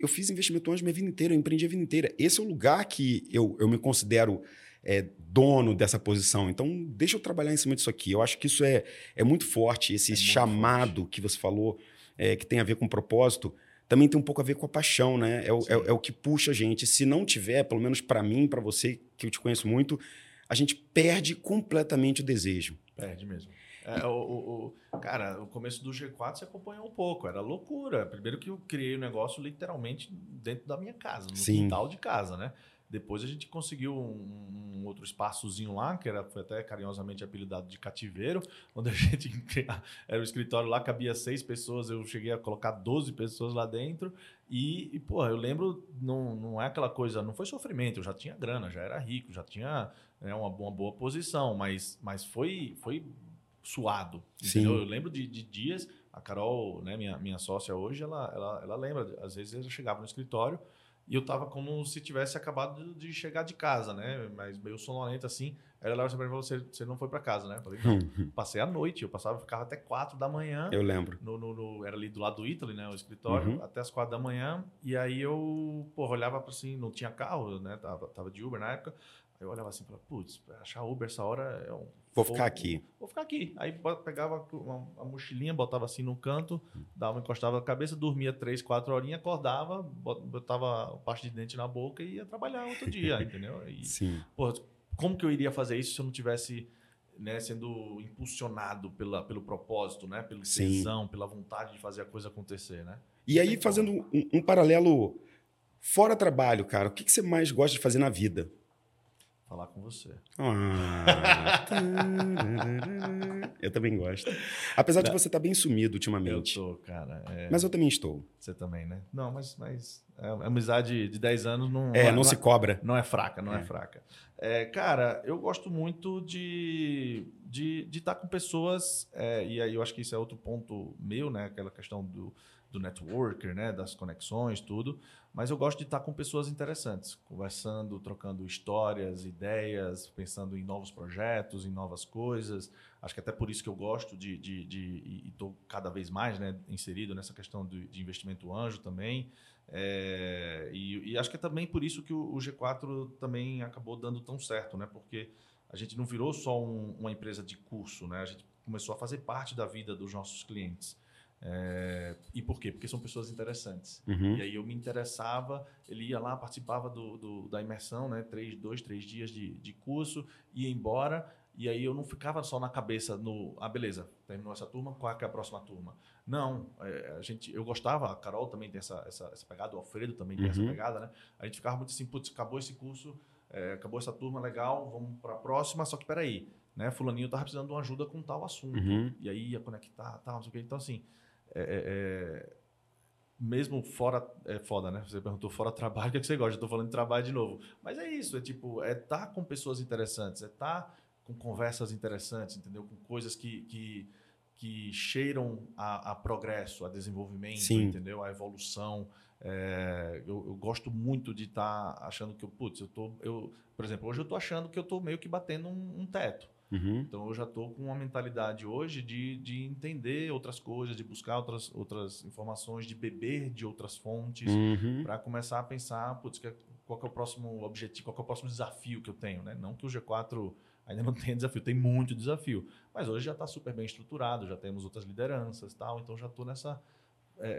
eu fiz investimento antes minha vida inteira, eu empreendi a vida inteira. Esse é o lugar que eu, eu me considero é, dono dessa posição. Então, deixa eu trabalhar em cima disso aqui. Eu acho que isso é, é muito forte, esse é muito chamado forte. que você falou, é, que tem a ver com propósito, também tem um pouco a ver com a paixão, né? É o, é, é o que puxa a gente. Se não tiver, pelo menos para mim, para você, que eu te conheço muito, a gente perde completamente o desejo. Perde mesmo. É, o, o, cara, o começo do G4 você acompanhou um pouco, era loucura. Primeiro que eu criei o um negócio literalmente dentro da minha casa, no Sim. quintal de casa, né? Depois a gente conseguiu um, um, outro espaçozinho lá, que era, foi até carinhosamente apelidado de cativeiro, onde a gente era o escritório lá, cabia seis pessoas, eu cheguei a colocar 12 pessoas lá dentro. E, e pô, eu lembro, não, não é aquela coisa, não foi sofrimento, eu já tinha grana, já era rico, já tinha né, uma, uma boa posição, mas, mas foi, foi suado. Sim. Eu lembro de, de, dias, a Carol, né, minha, minha sócia hoje, ela, ela, ela lembra, às vezes eu chegava no escritório E eu tava como se tivesse acabado de chegar de casa, né? Mas meio sonolento assim. Aí ela falou: você, você não foi para casa, né? Eu falei, não. Passei a noite, eu passava, ficava até quatro da manhã. Eu lembro. No, no, no- era ali do lado do Italy, né? O escritório, Uhum. até as quatro da manhã. E aí eu, porra, olhava pra assim, não tinha carro, né? Tava, tava de Uber na época. Eu olhava assim e falava, putz, achar Uber essa hora é um. Vou fogo. ficar aqui. Vou ficar aqui. Aí pegava uma, uma mochilinha, botava assim no canto, dava, encostava a cabeça, dormia três, quatro horinhas, acordava, bot- botava parte de dente na boca e ia trabalhar outro dia, entendeu? E, Sim. Pô, como que eu iria fazer isso se eu não tivesse né, sendo impulsionado pela, pelo propósito, né? Pelo Sim. tesão, pela vontade de fazer a coisa acontecer, né? E aí, fazendo um, um paralelo fora trabalho, cara, o que, que você mais gosta de fazer na vida? Falar com você. Ah, eu também gosto. Apesar de você estar bem sumido Eu ultimamente. tô, cara. é, Mas eu também estou. Você também, né? Não, mas, mas a amizade de 10 anos não É, não se cobra. Não é fraca, não é, É. fraca. É, cara, eu gosto muito de estar de, de estar com pessoas, é, e aí eu acho que isso é outro ponto meu, né? Aquela questão do, do networker, né? Das conexões, tudo. Mas eu gosto de estar com pessoas interessantes, conversando, trocando histórias, ideias, pensando em novos projetos, em novas coisas. Acho que até por isso que eu gosto de, de, de e estou cada vez mais né, inserido nessa questão de, de investimento anjo também. É, e, e acho que é também por isso que o, o G4 também acabou dando tão certo, né? Porque a gente não virou só um- uma empresa de curso, né? A gente começou a fazer parte da vida dos nossos clientes. É, e por quê? Porque são pessoas interessantes. Uhum. E aí eu me interessava, ele ia lá, participava do, do- da imersão, né? Três, dois, três dias de, de curso, ia embora. E aí eu não ficava só na cabeça no, ah, beleza, terminou essa turma, qual é, que é a próxima turma? Não, é, a gente, eu gostava, a Carol também tem essa, essa, essa pegada, o Alfredo também tem essa Uhum. pegada, né? A gente ficava muito assim, putz, acabou esse curso, é, acabou essa turma, legal, vamos para a próxima, só que peraí, né? Fulaninho tava precisando de uma ajuda com tal assunto. Uhum. E aí ia conectar, tal, não sei o quê. Então, assim, é, é, é, mesmo fora. É foda, né? Você perguntou fora trabalho, o que, é que você gosta? Eu tô falando de trabalho de novo. Mas é isso, é tipo, é estar com pessoas interessantes, é estar com conversas interessantes, entendeu? Com coisas que. que que cheiram a, a progresso, a desenvolvimento, Sim. entendeu? A evolução. É, eu, eu gosto muito de estar achando que eu, putz, eu tô, eu, por exemplo, hoje eu tô achando que eu tô meio que batendo um- um teto. Uhum. Então eu já estou com uma mentalidade hoje de, de entender outras coisas, de buscar outras, outras informações, de beber de outras fontes, Uhum. para começar a pensar, putz, que- qual que é o próximo objetivo, qual é o próximo desafio que eu tenho, né? Não que o G4 ainda não tenha desafio, tem muito desafio, mas hoje já está super bem estruturado, já temos outras lideranças e tal, então já estou nessa é, é,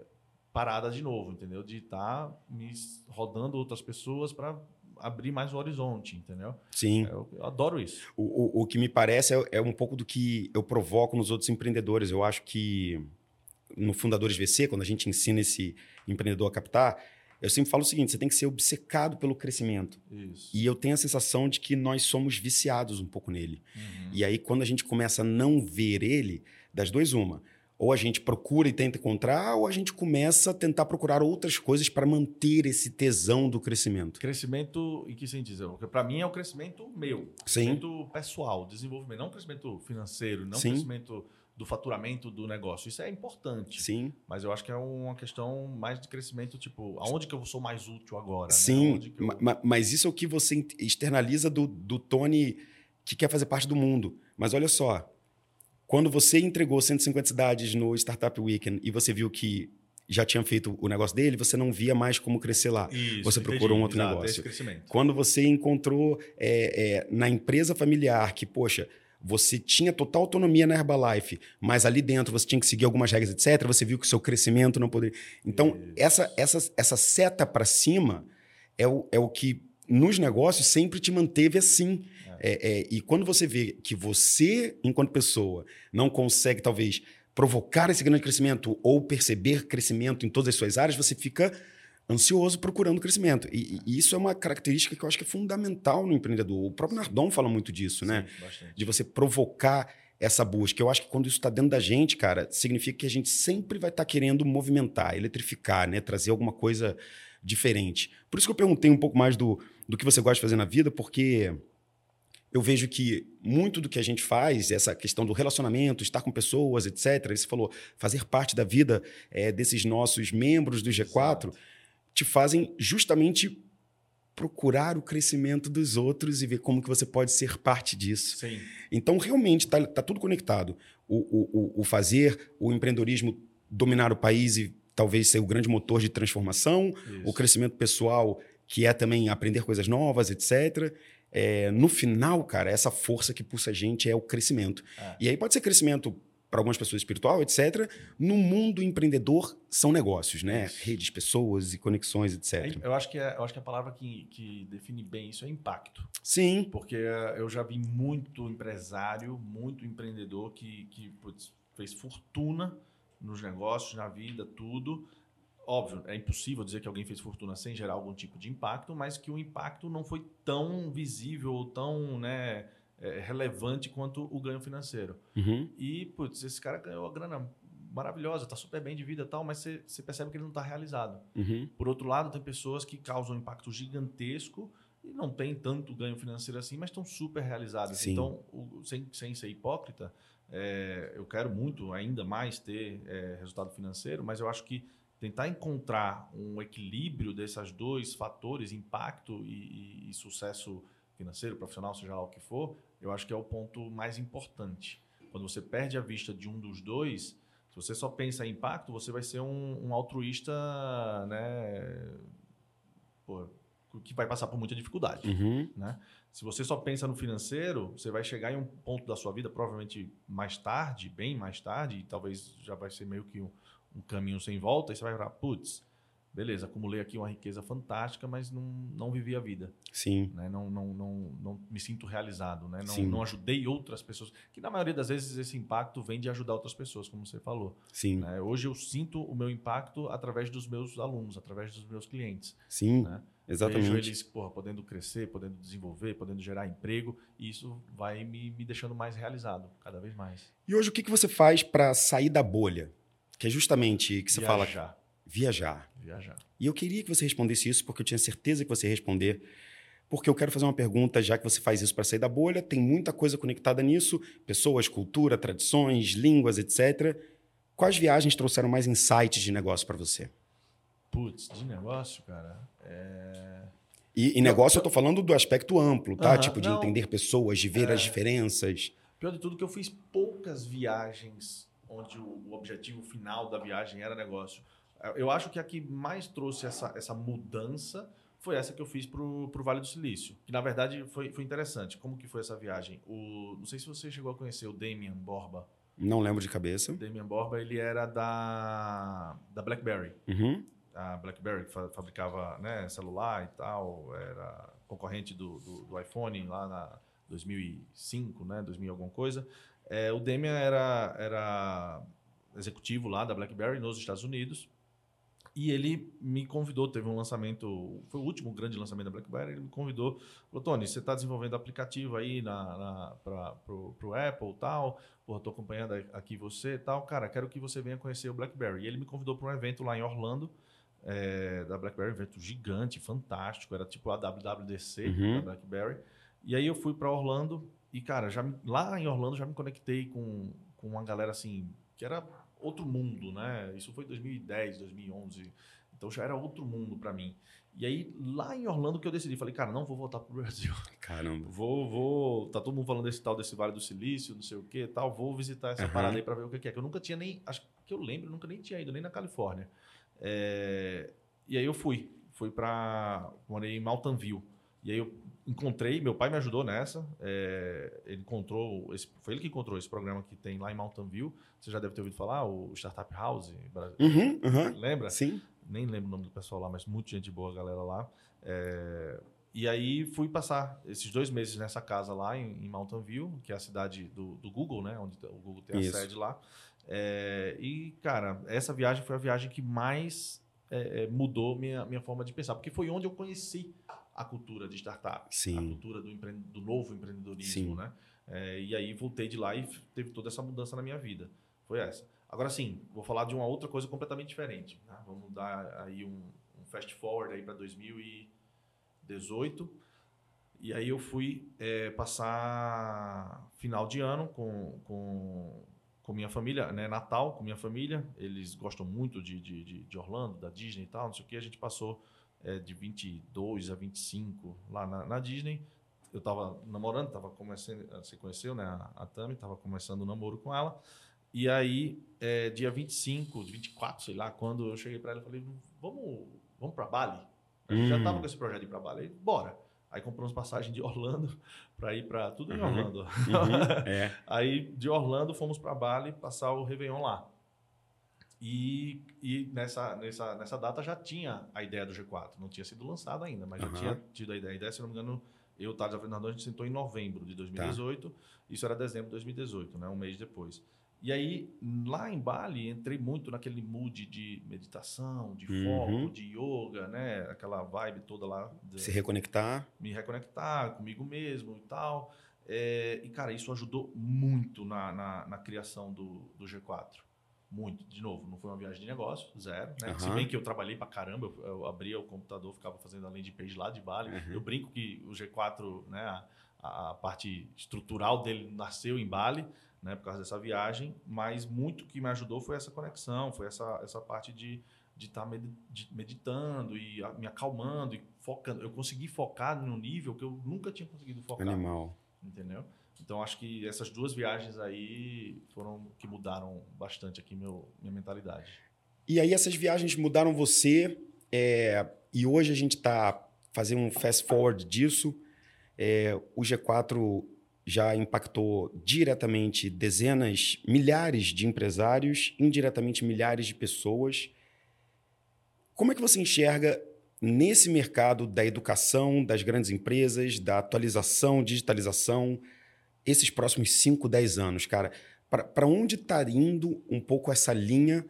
é, parada de novo, entendeu? De estar me s- rodando outras pessoas para abrir mais o horizonte, entendeu? Sim. Eu, eu adoro isso. O, o, o que me parece é, é um pouco do que eu provoco nos outros empreendedores. Eu acho que no Fundadores VC, quando a gente ensina esse empreendedor a captar, eu sempre falo o seguinte: você tem que ser obcecado pelo crescimento. Isso. E eu tenho a sensação de que nós somos viciados um pouco nele. Uhum. E aí, quando a gente começa a não ver ele, das duas, uma. Ou a gente procura e tenta encontrar, ou a gente começa a tentar procurar outras coisas para manter esse tesão do crescimento. Crescimento em que sentido? Porque para mim é o crescimento meu, Sim. crescimento pessoal, desenvolvimento, não crescimento financeiro, não Sim. crescimento do faturamento do negócio. Isso é importante, Sim. mas eu acho que é uma questão mais de crescimento, tipo, aonde que eu sou mais útil agora? né? Sim, que eu- ma- ma- mas isso é o que você externaliza do, do Tony que quer fazer parte do mundo. Mas olha só, quando você entregou 150 cidades no Startup Weekend e você viu que já tinha feito o negócio dele, você não via mais como crescer lá. Isso, você procurou um outro exato, negócio. Quando você encontrou é, é, na empresa familiar que, poxa, você tinha total autonomia na Herbalife, mas ali dentro você tinha que seguir algumas regras, etc. Você viu que o seu crescimento não poderia. Então, Isso. essa, essa, essa seta para cima é o, é o que nos negócios sempre te manteve assim. É, é, e quando você vê que você, enquanto pessoa, não consegue, talvez, provocar esse grande crescimento ou perceber crescimento em todas as suas áreas, você fica ansioso procurando crescimento. E, e isso é uma característica que eu acho que é fundamental no empreendedor. O próprio Nardon fala muito disso, né? Bastante. De você provocar essa busca. Eu acho que quando isso está dentro da gente, cara, significa que a gente sempre vai estar querendo movimentar, eletrificar, né? Trazer alguma coisa diferente. Por isso que eu perguntei um pouco mais do, do que você gosta de fazer na vida, porque eu vejo que muito do que a gente faz, essa questão do relacionamento, estar com pessoas, etc., você falou, fazer parte da vida eh, desses nossos membros do G4, te fazem justamente procurar o crescimento dos outros e ver como que você pode ser parte disso. Sim. Então, realmente, está tá tudo conectado. O, o, o fazer, o empreendedorismo dominar o país e talvez ser o grande motor de transformação, Isso. o crescimento pessoal, que é também aprender coisas novas, etc. É, no final, cara, essa força que pulsa a gente é o crescimento. É. E aí pode ser crescimento para algumas pessoas espiritual, etc. No mundo empreendedor são negócios, né? Isso. Redes, pessoas e conexões, É, etc. Eu acho que, é, eu acho que a palavra que, que define bem isso é impacto. Sim. Porque eh, eu já vi muito empresário, muito empreendedor que, que putz, fez fortuna nos negócios, na vida, tudo. Óbvio, é impossível dizer que alguém fez fortuna sem gerar algum tipo de impacto, mas que o impacto não foi tão visível ou tão né, eh, relevante quanto o ganho financeiro. Uhum. E, putz, esse cara ganhou a grana maravilhosa, tá super bem de vida e tal, mas você você percebe que ele não está realizado. Uhum. Por outro lado, tem pessoas que causam um impacto gigantesco e não tem tanto ganho financeiro assim, mas estão super realizadas. Sim. Então, o- sem, sem ser hipócrita, é, eu quero muito ainda mais ter é, resultado financeiro, mas eu acho que tentar encontrar um equilíbrio desses dois fatores, impacto e, e- e sucesso financeiro, profissional, seja lá o que for, eu acho que é o ponto mais importante. Quando você perde a vista de um dos dois, se você só pensa em impacto, você vai ser um, um altruísta, né? pô, que vai passar por muita dificuldade. Uhum. Se você só pensa no financeiro, você vai chegar em um ponto da sua vida, provavelmente mais tarde, bem mais tarde, e talvez já vai ser meio que um, um caminho sem volta, e você vai falar, putz, beleza, acumulei aqui uma riqueza fantástica, mas não, não vivi a vida. Sim. Né? Não, não, não, não me sinto realizado, né? Sim. não, não ajudei outras pessoas. Que na maioria das vezes esse impacto vem de ajudar outras pessoas, como você falou. Sim. né? Hoje eu sinto o meu impacto através dos meus alunos, através dos meus clientes. Sim. Né? Exatamente. Vejo eles porra, podendo crescer, podendo desenvolver, podendo gerar emprego, e isso vai me, me deixando mais realizado, cada vez mais. E hoje o que, que você faz para sair da bolha? Que é justamente que você fala Viajar. viajar. Viajar. E eu queria que você respondesse isso porque eu tinha certeza que você ia responder. Porque eu quero fazer uma pergunta, já que você faz isso para sair da bolha, tem muita coisa conectada nisso, pessoas, cultura, tradições, línguas, etc. Quais viagens trouxeram mais insights de negócio para você? Putz, de negócio, cara. É... E, e negócio eu tô falando do aspecto amplo, tá? Aham, tipo, de não. entender pessoas, de ver É. as diferenças. Pior de tudo que eu fiz poucas viagens onde o, o objetivo final da viagem era negócio. Eu- Eu acho que a que mais trouxe essa, essa mudança foi essa que eu fiz pro, pro Vale do Silício. Que na verdade foi, foi interessante. Como que foi essa viagem? O, não sei se você chegou a conhecer o Damian Borba. Não lembro de cabeça. O Damian Borba, ele era da, da BlackBerry. Uhum. A BlackBerry que fa- fabricava né, celular e tal, era concorrente do, do, do iPhone lá na 2005, né, 2000 e alguma coisa. É, o Damian era, era executivo lá da BlackBerry nos Estados Unidos e ele me convidou, teve um lançamento, foi o último grande lançamento da BlackBerry, ele me convidou, falou, Tony, você está desenvolvendo aplicativo aí na, na, para o Apple e tal, porra, estou acompanhando aqui você e tal, cara, quero que você venha conhecer o BlackBerry. E ele me convidou para um evento lá em Orlando, é, da BlackBerry, um evento gigante, fantástico, era tipo a WWDC Uhum. da BlackBerry. E aí eu fui para Orlando e, cara, já lá em Orlando já me conectei com, com uma galera assim, que era outro mundo, né? Isso foi 2010, 2011. Então já era outro mundo para mim. E aí, lá em Orlando que eu decidi, falei, cara, não vou voltar pro Brasil. Caramba. Vou, vou. Tá todo mundo falando desse tal desse Vale do Silício, não sei o que tal. Vou visitar essa Aham. parada aí pra ver o que que é. Que eu nunca tinha nem. Acho que eu lembro, eu nunca nem tinha ido, nem na Califórnia. É, e aí eu fui. Fui pra. Morei em Mountain View. E aí eu encontrei, meu pai me ajudou nessa. é, ele encontrou. Esse, foi ele que encontrou esse programa que tem lá em Mountain View. Você já deve ter ouvido falar, o Startup House. Uhum, uhum. Lembra? Sim. nem lembro o nome do pessoal lá, mas muita gente boa, a galera lá. É, e aí fui passar esses dois meses nessa casa lá em, em Mountain View, que é a cidade do, do Google, né? Onde o Google tem a Isso. sede lá. É, e, cara, essa viagem foi a viagem que mais mudou minha, minha forma de pensar, porque foi onde eu conheci a cultura de startup, Sim. a cultura do, empre- do novo empreendedorismo, Sim. né? É, e aí voltei de lá e teve toda essa mudança na minha vida. Foi essa. Agora sim, vou falar de uma outra coisa completamente diferente. né? Vamos dar aí um, um fast forward aí para 2018. E aí eu fui é, passar final de ano com, com, com minha família, né? Natal com minha família. Eles gostam muito de, de, de, de Orlando, da Disney e tal, não sei o que. A gente passou é, de 22 a 25 lá na, na Disney. Eu estava namorando, estava começando, você conheceu, né? A, a Tami, estava começando o namoro com ela. E aí, é, dia 25, 24, sei lá, quando eu cheguei para ela, eu falei, vamos, vamos para Bali? A gente hum. já estava com esse projeto de ir para Bali. Bora. Aí compramos passagem de Orlando para ir para tudo em uhum. Orlando. Uhum. É. Aí de Orlando fomos para Bali passar o Réveillon lá. E, e nessa, nessa, nessa data já tinha a ideia do G4. Não tinha sido lançado ainda, mas uhum. já tinha tido a ideia. A ideia, se não me engano, eu, Thales Fernando, a gente sentou em novembro de 2018. Tá. Isso era dezembro de 2018, né? um mês depois. E aí, lá em Bali, entrei muito naquele mood de meditação, de uhum. foco, de yoga, né? Aquela vibe toda lá. Se reconectar. Me reconectar comigo mesmo e tal. É, e, cara, isso ajudou muito na, na, na, criação do, do G4. Muito. De novo, não foi uma viagem de negócio, zero. Né? Uhum. Se bem que eu trabalhei pra caramba, eu, eu abria o computador, ficava fazendo a landing page lá de Bali. Uhum. Eu brinco que o G4, né, a, a parte estrutural dele nasceu em Bali, né, por causa dessa viagem, mas muito que me ajudou foi essa conexão, foi essa, essa parte de de estar tá meditando e me acalmando e focando. Eu consegui focar no nível que eu nunca tinha conseguido focar. Animal. Entendeu? Então acho que essas duas viagens aí foram que mudaram bastante aqui meu, minha mentalidade. E aí essas viagens mudaram você é, e hoje a gente está fazendo um fast forward disso. É, o G4 já impactou diretamente dezenas, milhares de empresários, indiretamente milhares de pessoas. Como é que você enxerga nesse mercado da educação, das grandes empresas, da atualização, digitalização, esses próximos 5, 10 anos, cara? Para onde está indo um pouco essa linha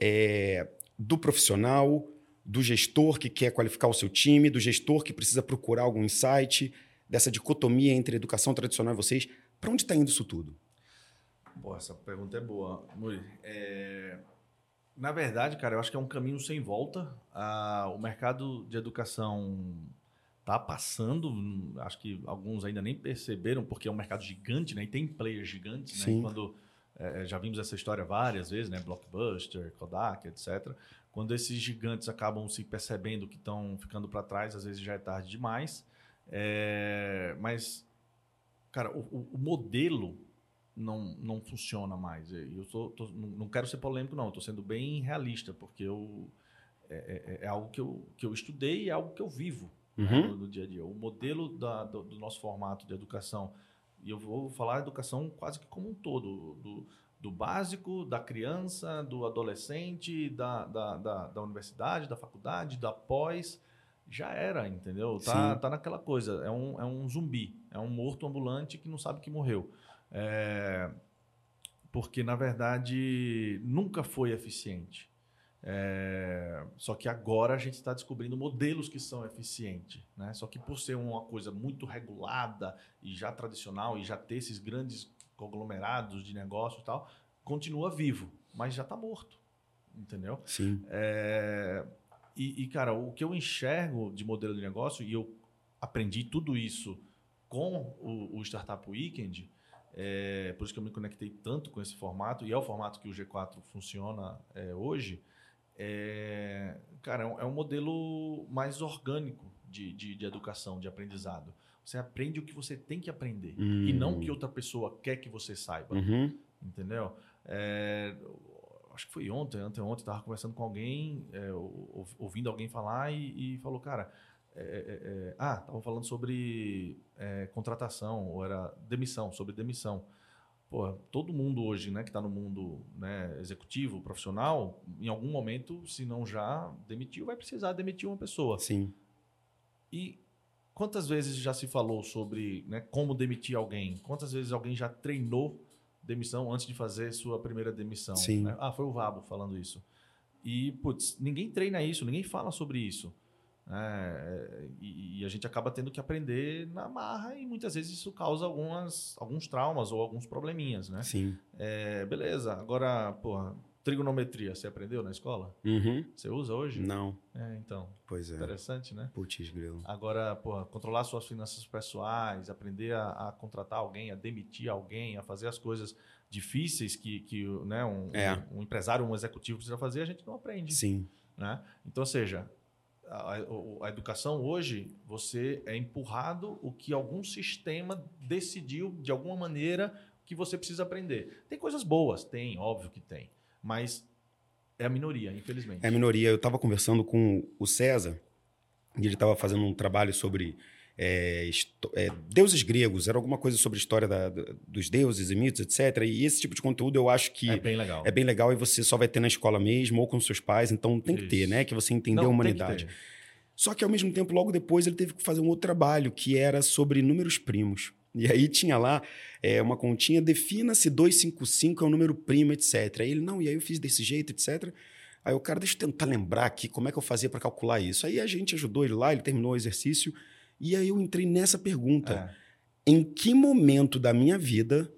é, do profissional, do gestor que quer qualificar o seu time, do gestor que precisa procurar algum insight? dessa dicotomia entre educação tradicional e vocês. Para onde está indo isso tudo? Pô, essa pergunta é boa, Muri. É... Na verdade, cara, eu acho que é um caminho sem volta. Ah, o mercado de educação está passando, acho que alguns ainda nem perceberam, porque é um mercado gigante, né? E tem players gigantes, né? Quando é, já vimos essa história várias vezes, né? Blockbuster, Kodak, etc. Quando esses gigantes acabam se percebendo que estão ficando para trás, às vezes já é tarde demais. É, mas, cara, o, o, modelo não, não funciona mais. Eu tô, tô, não quero ser polêmico, não. Estou sendo bem realista, porque eu, é, é, é, algo que eu, que eu estudei e é algo que eu vivo né, uhum. né, no, no, dia a dia. O modelo da, do, do, nosso formato de educação, e eu vou falar educação quase que como um todo, do, do básico, da criança, do adolescente, da, da, da, da universidade, da faculdade, da pós já era, entendeu? Tá, tá naquela coisa. É um, é um zumbi. É um morto ambulante que não sabe que morreu. É, porque, na verdade, nunca foi eficiente. É, só que agora a gente está descobrindo modelos que são eficientes. Né? Só que por ser uma coisa muito regulada e já tradicional e já ter esses grandes conglomerados de negócio e tal, continua vivo, mas já está morto. Entendeu? Sim. É, e, e, cara, o que eu enxergo de modelo de negócio, e eu aprendi tudo isso com o, o Startup Weekend, é, por isso que eu me conectei tanto com esse formato, e é o formato que o G4 funciona é, hoje, é, cara, é um, é modelo mais orgânico de, de, de, educação, de aprendizado. Você aprende o que você tem que aprender, uhum. e não o que outra pessoa quer que você saiba. Uhum. Entendeu? É, acho que foi ontem, anteontem, estava conversando com alguém, é, ouvindo alguém falar e, e falou, cara, é, é, ah, estavam falando sobre contratação, ou era demissão, sobre demissão. Pô, todo mundo hoje, né, que está no mundo né, executivo, profissional, em algum momento, se não já demitiu, vai precisar demitir uma pessoa. Sim. E quantas vezes já se falou sobre né, como demitir alguém? Quantas vezes alguém já treinou demissão antes de fazer sua primeira demissão. Sim. Né? Ah, foi o Vabo falando isso. E, putz, ninguém treina isso, ninguém fala sobre isso. É, e, e, a gente acaba tendo que aprender na marra e muitas vezes isso causa algumas, alguns traumas ou alguns probleminhas, né? Sim. É, beleza, agora, porra, Trigonometria, você aprendeu na escola? Uhum. Você usa hoje? Não. É, então. Pois é. Interessante, né? Putz, grilo. Agora, porra, controlar suas finanças pessoais, aprender a, a contratar alguém, a demitir alguém, a fazer as coisas difíceis que, que né, um, É. um, um empresário, um executivo precisa fazer, a gente não aprende. Sim. Né? Então, ou seja, a, a- educação hoje, você é empurrado o que algum sistema decidiu de alguma maneira que você precisa aprender. Tem coisas boas, tem, óbvio que tem, mas é a minoria, infelizmente. É a minoria. Eu estava conversando com o César e ele estava fazendo um trabalho sobre é, é, deuses gregos. Era alguma coisa sobre a história da- dos deuses e mitos, etc. E esse tipo de conteúdo eu acho que É bem legal. é bem legal e você só vai ter na escola mesmo ou com seus pais. Então tem que ter, Isso. né? Que você entender Não, a que humanidade. ter. Só que ao mesmo tempo, logo depois, ele teve que fazer um outro trabalho que era sobre números primos. E aí tinha lá é, uma continha, defina se 255 é um número primo, etc. Aí ele, não, e aí eu fiz desse jeito, etc. Aí o cara, deixa eu tentar lembrar aqui como é que eu fazia para calcular isso. Aí a gente ajudou ele lá, ele terminou o exercício. E aí eu entrei nessa pergunta. É. Em que momento da minha vida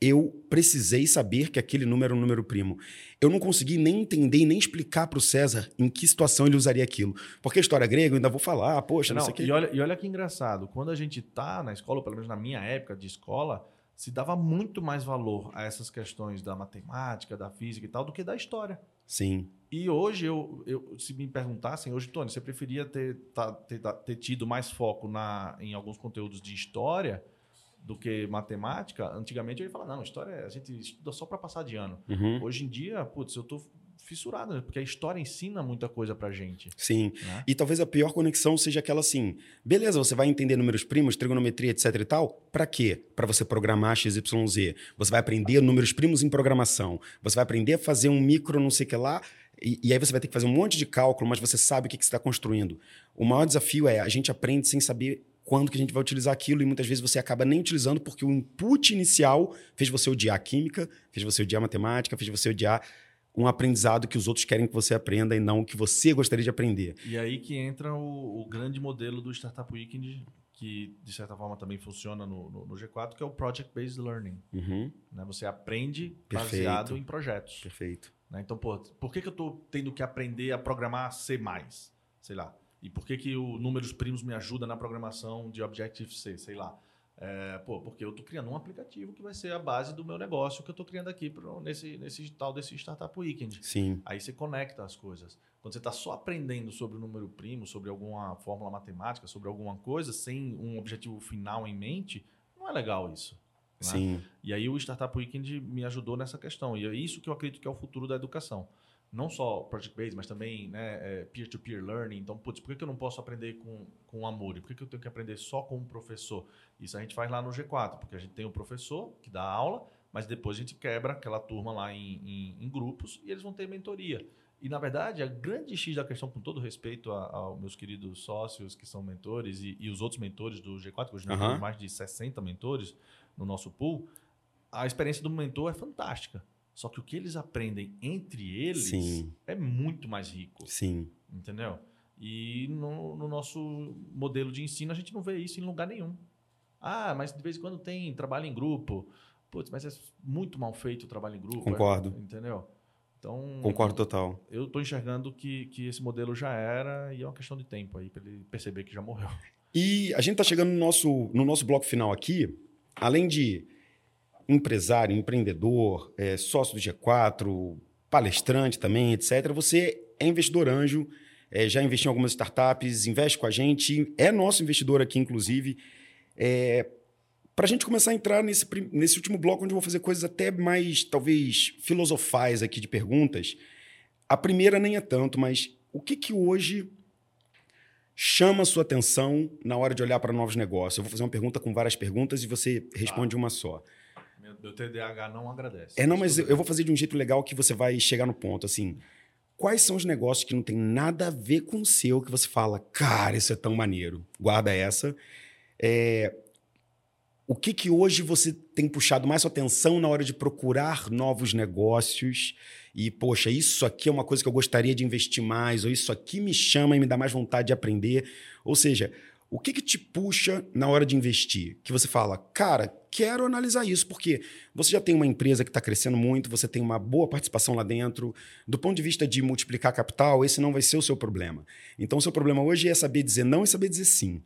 eu precisei saber que aquele número era um número primo? Eu não consegui nem entender e nem explicar para o César em que situação ele usaria aquilo. Porque a história grega eu ainda vou falar, poxa, não, Não, sei o quê. e, olha, e olha que engraçado, quando a gente tá na escola, ou pelo menos na minha época de escola, se dava muito mais valor a essas questões da matemática, da física e tal, do que da história. Sim, E hoje, eu, eu- se me perguntassem, hoje, Tony, você preferia ter, tá- ter, ter tido mais foco na, em alguns conteúdos de história do que matemática? Antigamente eu ia falar, não, história a gente estuda só para passar de ano. Uhum. Hoje em dia, putz, eu tô fissurado, né? porque a história ensina muita coisa pra gente. sim. Né? E talvez a pior conexão seja aquela assim: beleza, você vai entender números primos, trigonometria, etc e tal. Para quê? Para você programar XYZ. Você vai aprender números primos em programação. Você vai aprender a fazer um micro não sei o que lá. E, e aí você vai ter que fazer um monte de cálculo, mas você sabe o que, que você está construindo. O maior desafio é a gente aprende sem saber quando que a gente vai utilizar aquilo e muitas vezes você acaba nem utilizando porque o input inicial fez você odiar a química, fez você odiar a matemática, fez você odiar um aprendizado que os outros querem que você aprenda e não o que você gostaria de aprender. E aí que entra o, o grande modelo do Startup Weekend, que de certa forma também funciona no, no- no G4, que é o Project Based Learning. Uhum, né? Você aprende Perfeito. baseado em projetos. perfeito. né? Então, pô, por que, que eu estou tendo que aprender a programar C+? Sei lá. E por que, que o números primos me ajuda na programação de Objective-C? Sei lá. É, pô, porque eu estou criando um aplicativo que vai ser a base do meu negócio que eu estou criando aqui pro, nesse, nesse tal desse Startup Weekend. Sim, Aí você conecta as coisas. Quando você está só aprendendo sobre o número primo, sobre alguma fórmula matemática, sobre alguma coisa, sem um objetivo final em mente, não é legal isso. né? sim. E aí o Startup Weekend me ajudou nessa questão. E é isso que eu acredito que é o futuro da educação. Não só Project Based, mas também né, é, peer-to-peer learning. Então, putz, por que eu não posso aprender com, com o Amor? Por que, eu tenho que aprender só com um professor? Isso a gente faz lá no G4, porque a gente tem o professor que dá aula, mas depois a gente quebra aquela turma lá em, em- em grupos e eles vão ter mentoria. E, na verdade, a grande X da questão, com todo respeito a- aos meus queridos sócios que são mentores e, e os outros mentores do G4, que hoje nós Aham. temos mais de 60 mentores no nosso pool, a experiência do mentor é fantástica. Só que o que eles aprendem entre eles Sim. é muito mais rico, Sim, entendeu? E no, no nosso modelo de ensino a gente não vê isso em lugar nenhum. Ah, mas de vez em quando tem trabalho em grupo. Putz, mas é muito mal feito o trabalho em grupo. Concordo. é- entendeu? Então, concordo total. eu estou enxergando que, que esse modelo já era e é uma questão de tempo aí para ele perceber que já morreu. E a gente está chegando no nosso, no nosso bloco final aqui, além de empresário, empreendedor, é, sócio do G4, palestrante também, etc. Você é investidor anjo, é, já investiu em algumas startups, investe com a gente, é nosso investidor aqui, inclusive. Para a gente começar a entrar nesse, nesse último bloco, onde eu vou fazer coisas até mais, talvez, filosofais aqui de perguntas. A primeira nem é tanto, mas o que, que hoje chama a sua atenção na hora de olhar para novos negócios? Eu vou fazer uma pergunta com várias perguntas e você responde uma só. Meu, TDAH não agradece. É, não, mas eu eu vou fazer de um jeito legal que você vai chegar no ponto. Assim, quais são os negócios que não tem nada a ver com o seu que você fala, cara, isso é tão maneiro? Guarda essa. É, o que que hoje você tem puxado mais sua atenção na hora de procurar novos negócios? E, poxa, isso aqui é uma coisa que eu gostaria de investir mais, ou isso aqui me chama e me dá mais vontade de aprender. Ou seja, O que, que te puxa na hora de investir? Que você fala, cara, quero analisar isso, porque você já tem uma empresa que está crescendo muito, você tem uma boa participação lá dentro. Do ponto de vista de multiplicar capital, esse não vai ser o seu problema. Então, o seu problema hoje é saber dizer não e saber dizer sim.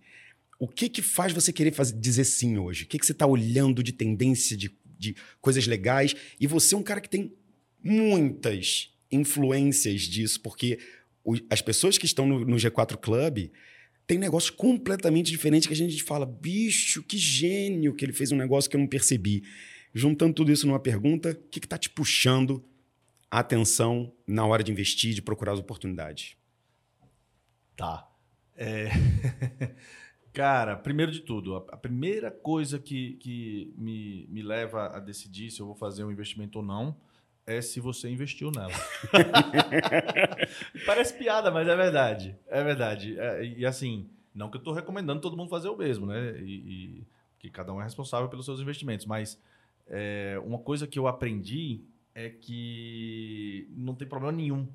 O que, que faz você querer fazer, dizer sim hoje? O que, que você está olhando de tendência, de, de coisas legais? E você é um cara que tem muitas influências disso, porque as pessoas que estão no, no G4 Club tem negócio completamente diferente que a gente fala, bicho, que gênio que ele fez um negócio que eu não percebi. Juntando tudo isso numa pergunta, o que está te puxando a atenção na hora de investir, de procurar as oportunidades? Tá. É... Cara, primeiro de tudo, a primeira coisa que, que me, me leva a decidir se eu vou fazer um investimento ou não é se você investiu nela. Parece piada, mas é verdade. É verdade. É, e assim, não que eu estou recomendando todo mundo fazer o mesmo, né? E, e, que cada um é responsável pelos seus investimentos. Mas é, uma coisa que eu aprendi é que não tem problema nenhum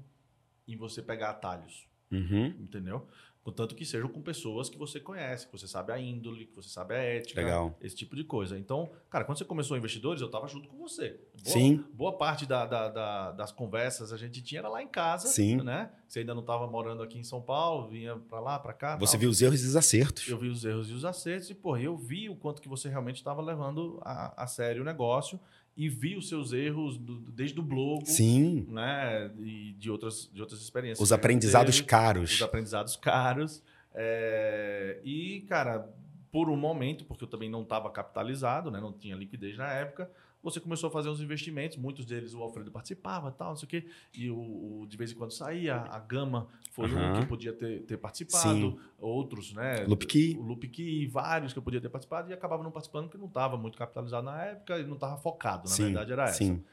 em você pegar atalhos. Uhum. Entendeu? Contanto que sejam com pessoas que você conhece, que você sabe a índole, que você sabe a ética, Legal. esse tipo de coisa. Então, cara, quando você começou investidores, eu estava junto com você. Boa, Sim. Boa parte da, da, da, das conversas a gente tinha era lá em casa, Sim. né? Você ainda não estava morando aqui em São Paulo, vinha para lá, para cá. Você tal. viu os erros e os acertos. Eu vi os erros e os acertos e, pô, eu vi o quanto que você realmente estava levando a, a sério o negócio e vi os seus erros do, desde o blog, Sim. né, e de outras de outras experiências. Os aprendizados teve, caros. Os aprendizados caros. É, e, cara, por um momento, porque eu também não estava capitalizado, né, não tinha liquidez na época, você começou a fazer uns investimentos, muitos deles o Alfredo participava, tal, não sei o quê, e o, o de vez em quando saía, a Gama foi Uhum. um que podia ter, ter participado, Sim. outros, né? Loopkey. O Loopkey, vários que eu podia ter participado e acabava não participando porque não estava muito capitalizado na época e não estava focado, na Sim, verdade era essa. Sim.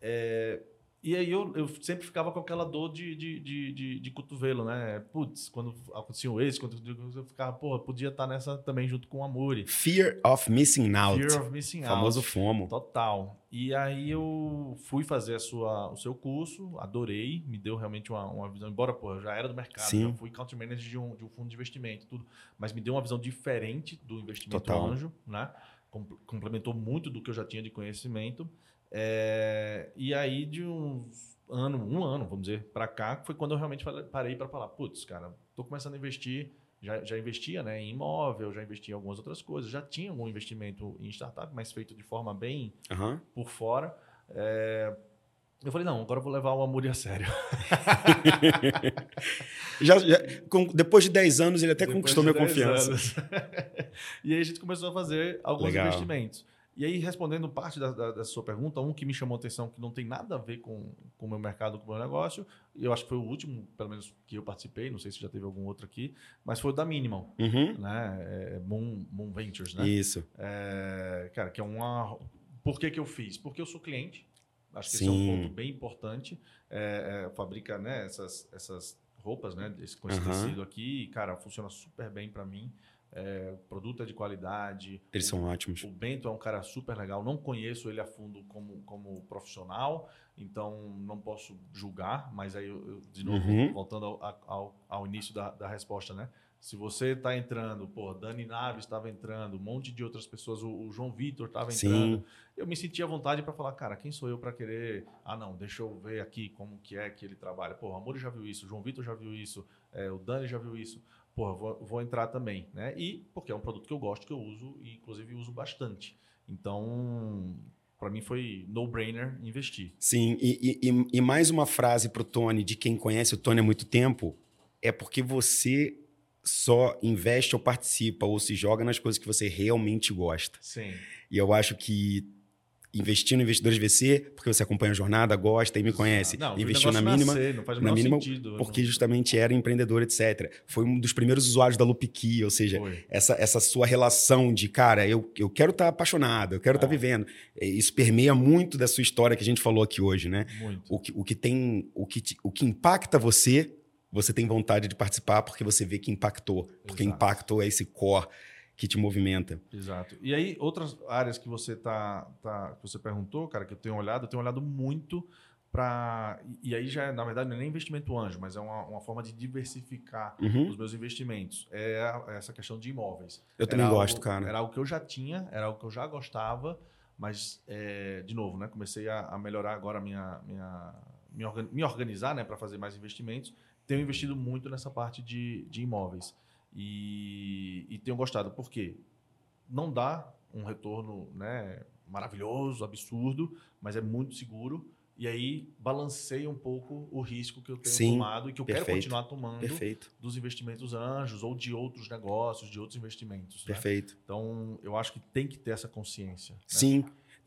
É, e aí eu, eu sempre ficava com aquela dor de, de, de, de, de cotovelo, né? Putz, quando acontecia um esse, quando eu ficava, porra, podia estar nessa também junto com o Amuri. Fear of missing out. Fear of missing out. famoso FOMO. Total. E aí eu fui fazer a sua, o seu curso, adorei, me deu realmente uma, uma visão, embora pô, eu já era do mercado, Sim. já fui country manager de um, de um fundo de investimento, tudo, mas me deu uma visão diferente do investimento Total. anjo, né? Com- Complementou muito do que eu já tinha de conhecimento. É, e aí, de uns ano, um ano, vamos dizer, para cá, foi quando eu realmente parei para falar, putz, cara, tô começando a investir, já, já investia né, em imóvel, já investia em algumas outras coisas, já tinha algum investimento em startup, mas feito de forma bem Aham. por fora. É, Eu falei, não, agora eu vou levar o Amuri a sério. Já, já- com- depois de 10 anos, ele até Depois conquistou minha 10 confiança. e aí a gente começou a fazer alguns Legal. investimentos. E aí, respondendo parte da, da- sua pergunta, um que me chamou a atenção, que não tem nada a ver com o meu mercado, com o meu negócio, e eu acho que foi o último, pelo menos, que eu participei, não sei se já teve algum outro aqui, mas foi o da Minimal, Uhum. né? É, Moon, Moon Ventures, né? Isso. É, cara, que é uma. Por que, que eu fiz? Porque eu sou cliente. Acho que esse é Sim. um ponto bem importante. É, é, fabrica né, essas, essas roupas, né? Esse, com esse Aham. tecido aqui, e, cara, funciona super bem para mim. É, produto é de qualidade. Eles o, são ótimos. o Bento é um cara super legal. Não conheço ele a fundo como, como profissional, então não posso julgar. Mas aí, eu, de novo, Uhum. voltando ao, ao, ao início da, da resposta, né? Se você está entrando, pô, Dani Naves estava entrando, um monte de outras pessoas, o, o João Vitor estava Sim. entrando, eu me sentia à vontade para falar, cara, quem sou eu para querer? Ah, não, deixa eu ver aqui como que é que ele trabalha. Pô, o Amor já viu isso, o João Vitor já viu isso, é, o Dani já viu isso. Pô, vou, vou entrar também, né? E porque é um produto que eu gosto, que eu uso e inclusive uso bastante. Então, para mim foi no-brainer investir. Sim, e, e- e- mais uma frase pro Tony, de quem conhece o Tony há muito tempo, é porque você só investe ou participa ou se joga nas coisas que você realmente gosta. Sim. E eu acho que investir no Investidores VC, porque você acompanha a jornada, gosta e me conhece, Não, investiu na negócio mínima, nascer, não faz na mínima, sentido. porque não- justamente era empreendedor, etc. Foi um dos primeiros usuários da Loopkey, ou seja, Foi. essa, essa sua relação de, cara, eu, eu quero estar apaixonado, eu quero estar Ah. vivendo. É, Isso permeia muito da sua história que a gente falou aqui hoje, né? Muito. O que, o que tem, o que, o que impacta você, você tem vontade de participar porque você vê que impactou. Porque Exato. impactou é esse core que te movimenta. Exato. E aí, outras áreas que você tá, tá, que você perguntou, cara, que eu tenho olhado, eu tenho olhado muito para. E aí já, na verdade, não é nem investimento anjo, mas é uma, uma forma de diversificar Uhum. os meus investimentos. É a- essa questão de imóveis. Eu também Era gosto, algo- cara. Era algo que eu já tinha, era algo que eu já gostava, mas, é, de novo, né? Comecei a, a melhorar agora a minha, minha, me, organ- me organizar né, para fazer mais investimentos. Tenho investido muito nessa parte de, de imóveis. E, e tenho gostado. Por quê? Não dá um retorno né, maravilhoso, absurdo, mas é muito seguro. E aí balanceia um pouco o risco que eu tenho Sim, tomado e que eu quero perfeito, continuar tomando Perfeito, dos investimentos anjos ou de outros negócios, de outros investimentos. né? perfeito. Então, eu acho que tem que ter essa consciência. né?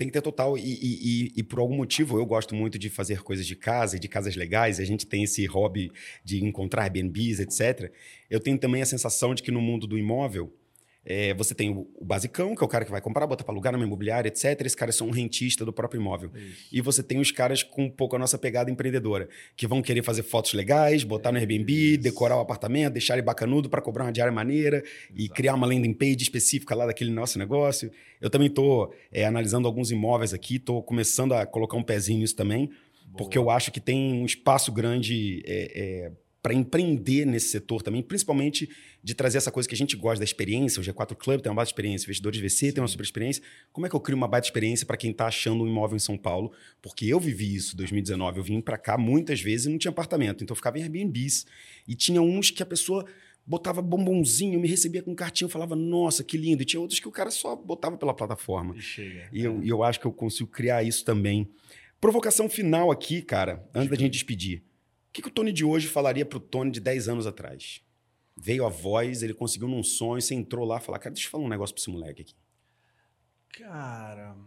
Tem que ter total. E, e- e- por algum motivo eu gosto muito de fazer coisas de casa e de casas legais. A gente tem esse hobby de encontrar Airbnbs, etc. Eu tenho também a sensação de que no mundo do imóvel. É, você tem o, o basicão, que é o cara que vai comprar, botar para alugar numa imobiliária, etc. Esse cara é só um rentista do próprio imóvel. Isso. E você tem os caras com um pouco a nossa pegada empreendedora, que vão querer fazer fotos legais, botar no Airbnb, Isso. decorar o apartamento, deixar ele bacanudo para cobrar uma diária maneira e Exato. criar uma landing page específica lá daquele nosso negócio. Eu também estou analisando alguns imóveis aqui, estou começando a colocar um pezinho nisso também, porque eu acho que tem um espaço grande para empreender nesse setor também, principalmente de trazer essa coisa que a gente gosta da experiência. O G4 Club tem uma baita experiência, investidores VC tem uma super experiência. Como é que eu crio uma baita experiência para quem está achando um imóvel em São Paulo? Porque eu vivi isso em 2019. Eu vim para cá muitas vezes e não tinha apartamento, então eu ficava em Airbnbs. E tinha uns que a pessoa botava bombonzinho, me recebia com cartinha, eu falava, nossa, que lindo. E tinha outros que o cara só botava pela plataforma. E chega. E eu, e eu acho que eu consigo criar isso também. Provocação final aqui, cara, antes da gente despedir. O que, que o Tony de hoje falaria pro Tony de 10 anos atrás? Veio a voz, ele conseguiu num sonho, você entrou lá e falou: Cara, deixa eu falar um negócio pra esse moleque aqui. Cara,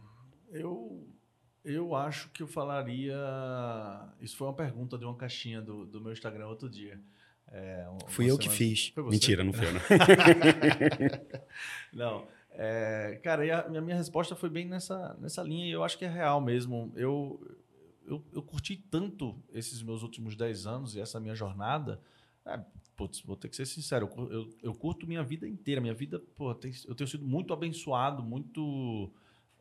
eu, eu acho que eu falaria. Isso foi uma pergunta de uma caixinha do, do meu Instagram outro dia. É, Fui eu que fiz. Mentira, não foi não. Não. É, cara, a minha, minha resposta foi bem nessa, nessa linha e eu acho que é real mesmo. Eu, eu, eu curti tanto esses meus últimos 10 anos e essa minha jornada. É, putz, vou ter que ser sincero, eu, eu, eu curto minha vida inteira. Minha vida, tem- eu tenho sido muito abençoado, muito,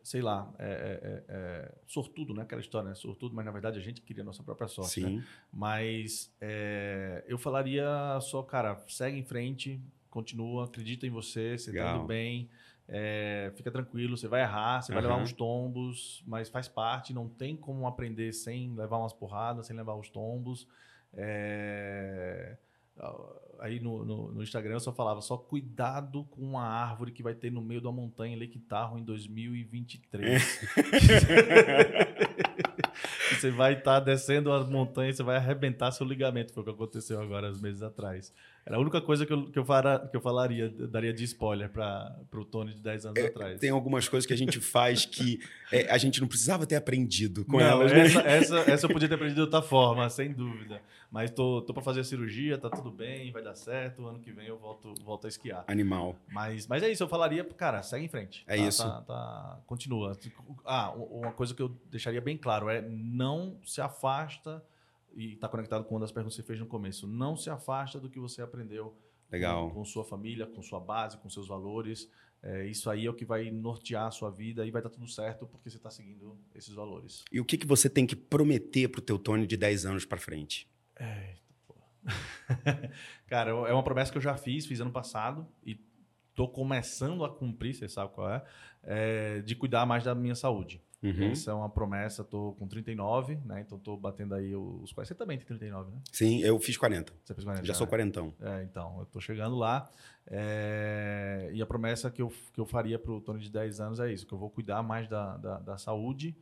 sei lá, é, é, é, é, sortudo, né? Aquela história, né? Sortudo, mas na verdade a gente cria a nossa própria sorte. né? Sim. Mas é, eu falaria só, cara, segue em frente, continua, acredita em você, você tá indo bem, é, fica tranquilo, você vai errar, você vai levar uns tombos, mas faz parte, não tem como aprender sem levar umas porradas, sem levar os tombos. É, Aí no, no, no Instagram eu só falava só cuidado com uma árvore que vai ter no meio da montanha ali que Tahoe em 2023. você vai estar descendo as montanhas, você vai arrebentar seu ligamento. Foi o que aconteceu agora, uns meses atrás. Era a única coisa que eu, que eu, fara- que eu falaria, daria de spoiler para o Tony de 10 anos atrás. Tem algumas coisas que a gente faz que é, a gente não precisava ter aprendido com Não, elas, né? essa, essa, essa eu podia ter aprendido de outra forma, sem dúvida. Mas tô, tô para fazer a cirurgia, tá tudo bem, vai dar certo. Ano que vem eu volto, volto a esquiar. Animal. Mas, mas é isso, eu falaria, cara, segue em frente. É Tá- isso. tá- tá- continua. Ah, uma coisa que eu deixaria bem claro é não se afasta, e está conectado com uma das perguntas que você fez no começo, não se afasta do que você aprendeu Legal. com, com sua família, com sua base, com seus valores. É, isso aí é o que vai nortear a sua vida e vai dar tudo certo porque você está seguindo esses valores. E o que, que você tem que prometer pro teu Tony de 10 anos pra frente? Pô. Cara, é uma promessa que eu já fiz, fiz ano passado e tô começando a cumprir, você sabe qual é, é, de cuidar mais da minha saúde. Uhum. Essa é uma promessa, tô com 39, né? Então tô batendo aí os 40. Você também tem 39, né? Sim, eu fiz 40. Você fez 40, Já sou né? quarentão. É, então, eu tô chegando lá. é, e a promessa que eu, que eu faria pro Tony de 10 anos é isso, que eu vou cuidar mais da, da, da saúde,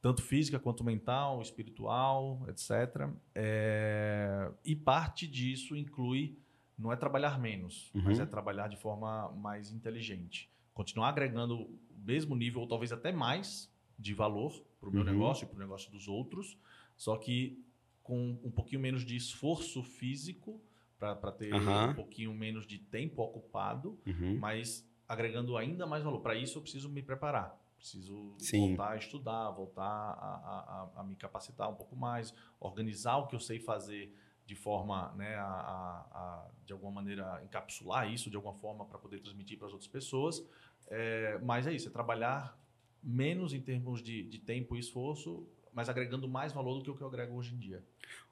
tanto física quanto mental, espiritual, etc. É, e parte disso inclui, não é trabalhar menos, Uhum. mas é trabalhar de forma mais inteligente. Continuar agregando o mesmo nível, ou talvez até mais, de valor para o meu Uhum. negócio e para o negócio dos outros, só que com um pouquinho menos de esforço físico, para ter Aham. um pouquinho menos de tempo ocupado, Uhum. mas agregando ainda mais valor. Para isso, eu preciso me preparar. Preciso Sim. voltar a estudar, voltar a, a- a- a me capacitar um pouco mais, organizar o que eu sei fazer de forma, né, a, de alguma maneira, encapsular isso de alguma forma para poder transmitir para as outras pessoas. É, mas é isso, é trabalhar menos em termos de, de tempo e esforço, mas agregando mais valor do que o que eu agrego hoje em dia.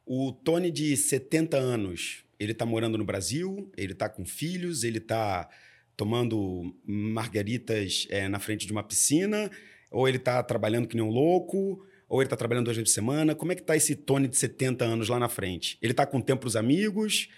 O Tony de 70 anos, ele tá morando no Brasil, ele tá com filhos, ele tá tomando margaritas é, na frente de uma piscina, ou ele tá trabalhando que nem um louco, ou ele tá trabalhando duas vezes por semana. Como é que tá esse Tony de 70 anos lá na frente? Ele tá com tempo pros amigos?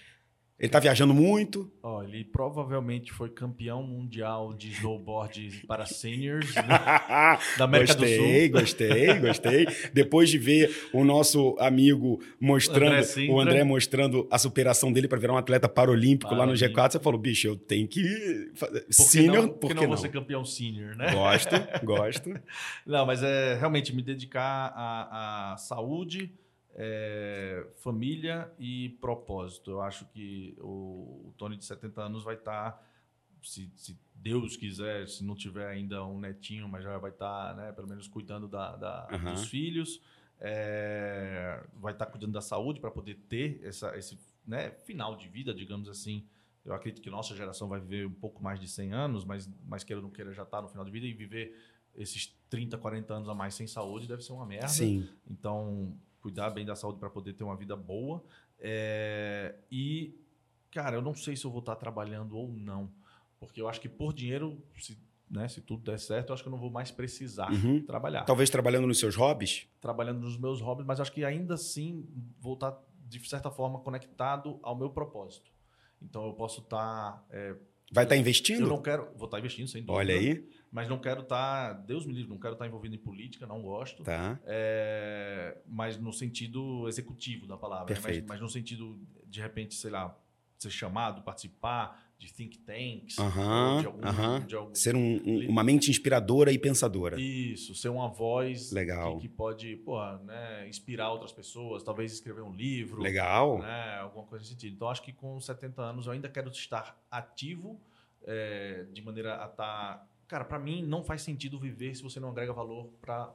Ele tá viajando muito. Ó, ele provavelmente foi campeão mundial de snowboard para seniors né? da América gostei, do Sul. Gostei, gostei, Depois de ver o nosso amigo mostrando, André o André mostrando a superação dele para virar um atleta paralímpico lá no Paralímpico. G4, você falou, bicho, eu tenho que fazer Por que senior, não, por que que não não? vou ser campeão senior, né? Gosto, gosto. Não, mas é realmente me dedicar à, à saúde, é, família e propósito. Eu acho que o, o Tony de 70 anos vai estar, se, se Deus quiser, se não tiver ainda um netinho, mas já vai estar, né, pelo menos cuidando da, da- Aham. dos filhos, é, vai estar cuidando da saúde para poder ter essa, esse né, final de vida, digamos assim. Eu acredito que nossa geração vai viver um pouco mais de 100 anos, mas, mas queira ou não queira já está no final de vida e viver esses 30, 40 anos a mais sem saúde deve ser uma merda. Sim. Então, cuidar bem da saúde para poder ter uma vida boa. É, e, cara, eu não sei se eu vou estar trabalhando ou não. Porque eu acho que por dinheiro, se, né, se tudo der certo, eu acho que eu não vou mais precisar Uhum. trabalhar. Talvez trabalhando nos seus hobbies? Trabalhando nos meus hobbies, mas acho que ainda assim vou estar, de certa forma, conectado ao meu propósito. Então, eu posso estar. é, Vai estar eu investindo? não quero. Vou estar investindo, sem dúvida. Olha aí. Mas não quero estar. Deus me livre, não quero estar envolvido em política, não gosto. Tá. É, mas no sentido executivo da palavra. né? Mas, Perfeito. mas no sentido, de repente, sei lá, ser chamado, participar de think tanks. Ou de algum, aham. de algum- Ser um- um- uma mente inspiradora e pensadora. Isso, ser uma voz Legal. Que, que pode porra, né, inspirar outras pessoas, talvez escrever um livro. Legal. Né, alguma coisa nesse sentido. Então, acho que com 70 anos eu ainda quero estar ativo é, de maneira a estar. Cara, para mim não faz sentido viver se você não agrega valor para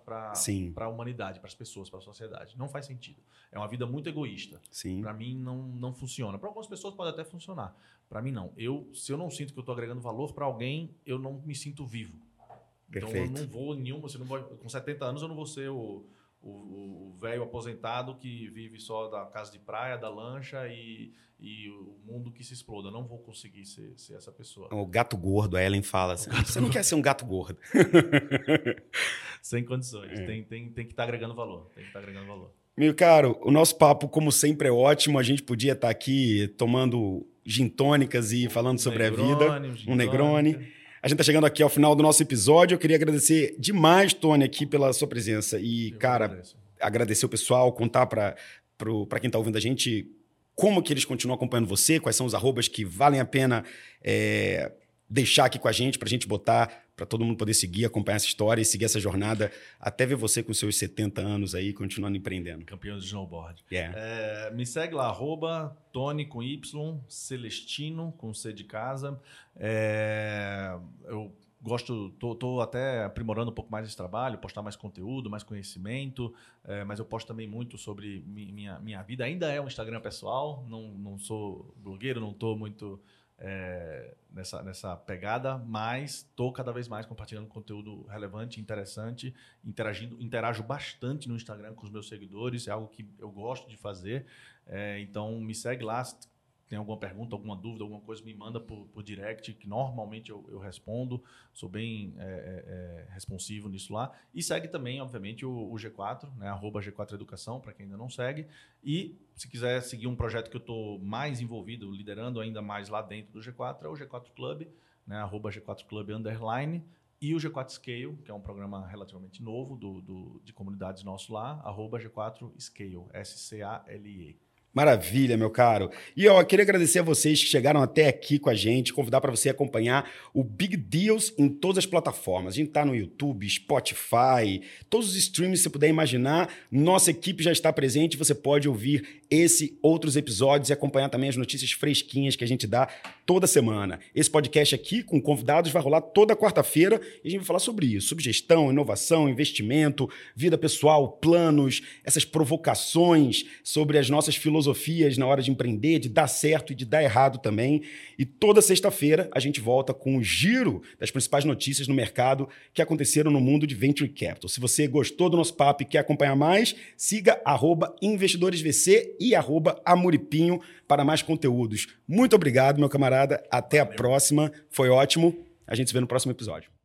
a humanidade, para as pessoas, para a sociedade. Não faz sentido. É uma vida muito egoísta. Sim. Para mim não, não funciona. Para algumas pessoas pode até funcionar. Para mim não. Eu, se eu não sinto que eu estou agregando valor para alguém, eu não me sinto vivo. Então Perfeito. eu não vou nenhuma, você não vou, com 70 anos eu não vou ser o o- velho aposentado que vive só da casa de praia, da lancha e, e o mundo que se exploda. Eu não vou conseguir ser, ser essa pessoa. O gato gordo, a Ellen fala assim. Você não quer ser um gato gordo. Sem condições. É. Tem, tem, tem que estar agregando valor. Tem que estar agregando valor. Meu caro, o nosso papo, como sempre, é ótimo. A gente podia estar aqui tomando gin tônicas e falando sobre a vida. Negroni, gin um Negroni. A gente está chegando aqui ao final do nosso episódio. Eu queria agradecer demais, Tony, aqui pela sua presença. E, Eu cara, agradeço. agradecer o pessoal, contar para quem está ouvindo a gente como que eles continuam acompanhando você, quais são os arrobas que valem a pena é, deixar aqui com a gente, para a gente botar, para todo mundo poder seguir, acompanhar essa história e seguir essa jornada, até ver você com seus 70 anos aí, continuando empreendendo. Campeão de snowboard. Yeah. É, me segue lá, arroba Tony com Y, Celestino com C de casa. É, eu gosto, tô, tô até aprimorando um pouco mais esse trabalho, postar mais conteúdo, mais conhecimento, é, mas eu posto também muito sobre mi- minha, minha vida. Ainda é um Instagram pessoal, não, não sou blogueiro, não estou muito é, nessa, nessa pegada, mas estou cada vez mais compartilhando conteúdo relevante, interessante, interagindo, interajo bastante no Instagram com os meus seguidores, é algo que eu gosto de fazer. É, então me segue lá, tem alguma pergunta, alguma dúvida, alguma coisa, me manda por, por direct, que normalmente eu, eu respondo, sou bem é, é, é, responsivo nisso lá. E segue também, obviamente, o, o G4, né, arroba G4 Educação, para quem ainda não segue. E se quiser seguir um projeto que eu estou mais envolvido, liderando ainda mais lá dentro do G4, é o G4 Club, né, arroba G4 Club underline. E o G4 Scale, que é um programa relativamente novo do, do- de comunidades nosso lá, arroba G4 Scale, S-C-A-L-E. Maravilha, meu caro. E eu queria agradecer a vocês que chegaram até aqui com a gente, convidar para você acompanhar o Big Deals em todas as plataformas. A gente está no YouTube, Spotify, todos os streams que você puder imaginar. Nossa equipe já está presente, você pode ouvir esse outros episódios e acompanhar também as notícias fresquinhas que a gente dá toda semana. Esse podcast aqui com convidados vai rolar toda quarta-feira e a gente vai falar sobre isso, sobre gestão, inovação, investimento, vida pessoal, planos, essas provocações sobre as nossas filosofias filosofias na hora de empreender, de dar certo e de dar errado também. E toda sexta-feira a gente volta com o giro das principais notícias no mercado que aconteceram no mundo de Venture Capital. Se você gostou do nosso papo e quer acompanhar mais, siga investidoresvc e amuripinho para mais conteúdos. Muito obrigado, meu camarada. Até a próxima. Foi ótimo. A gente se vê no próximo episódio.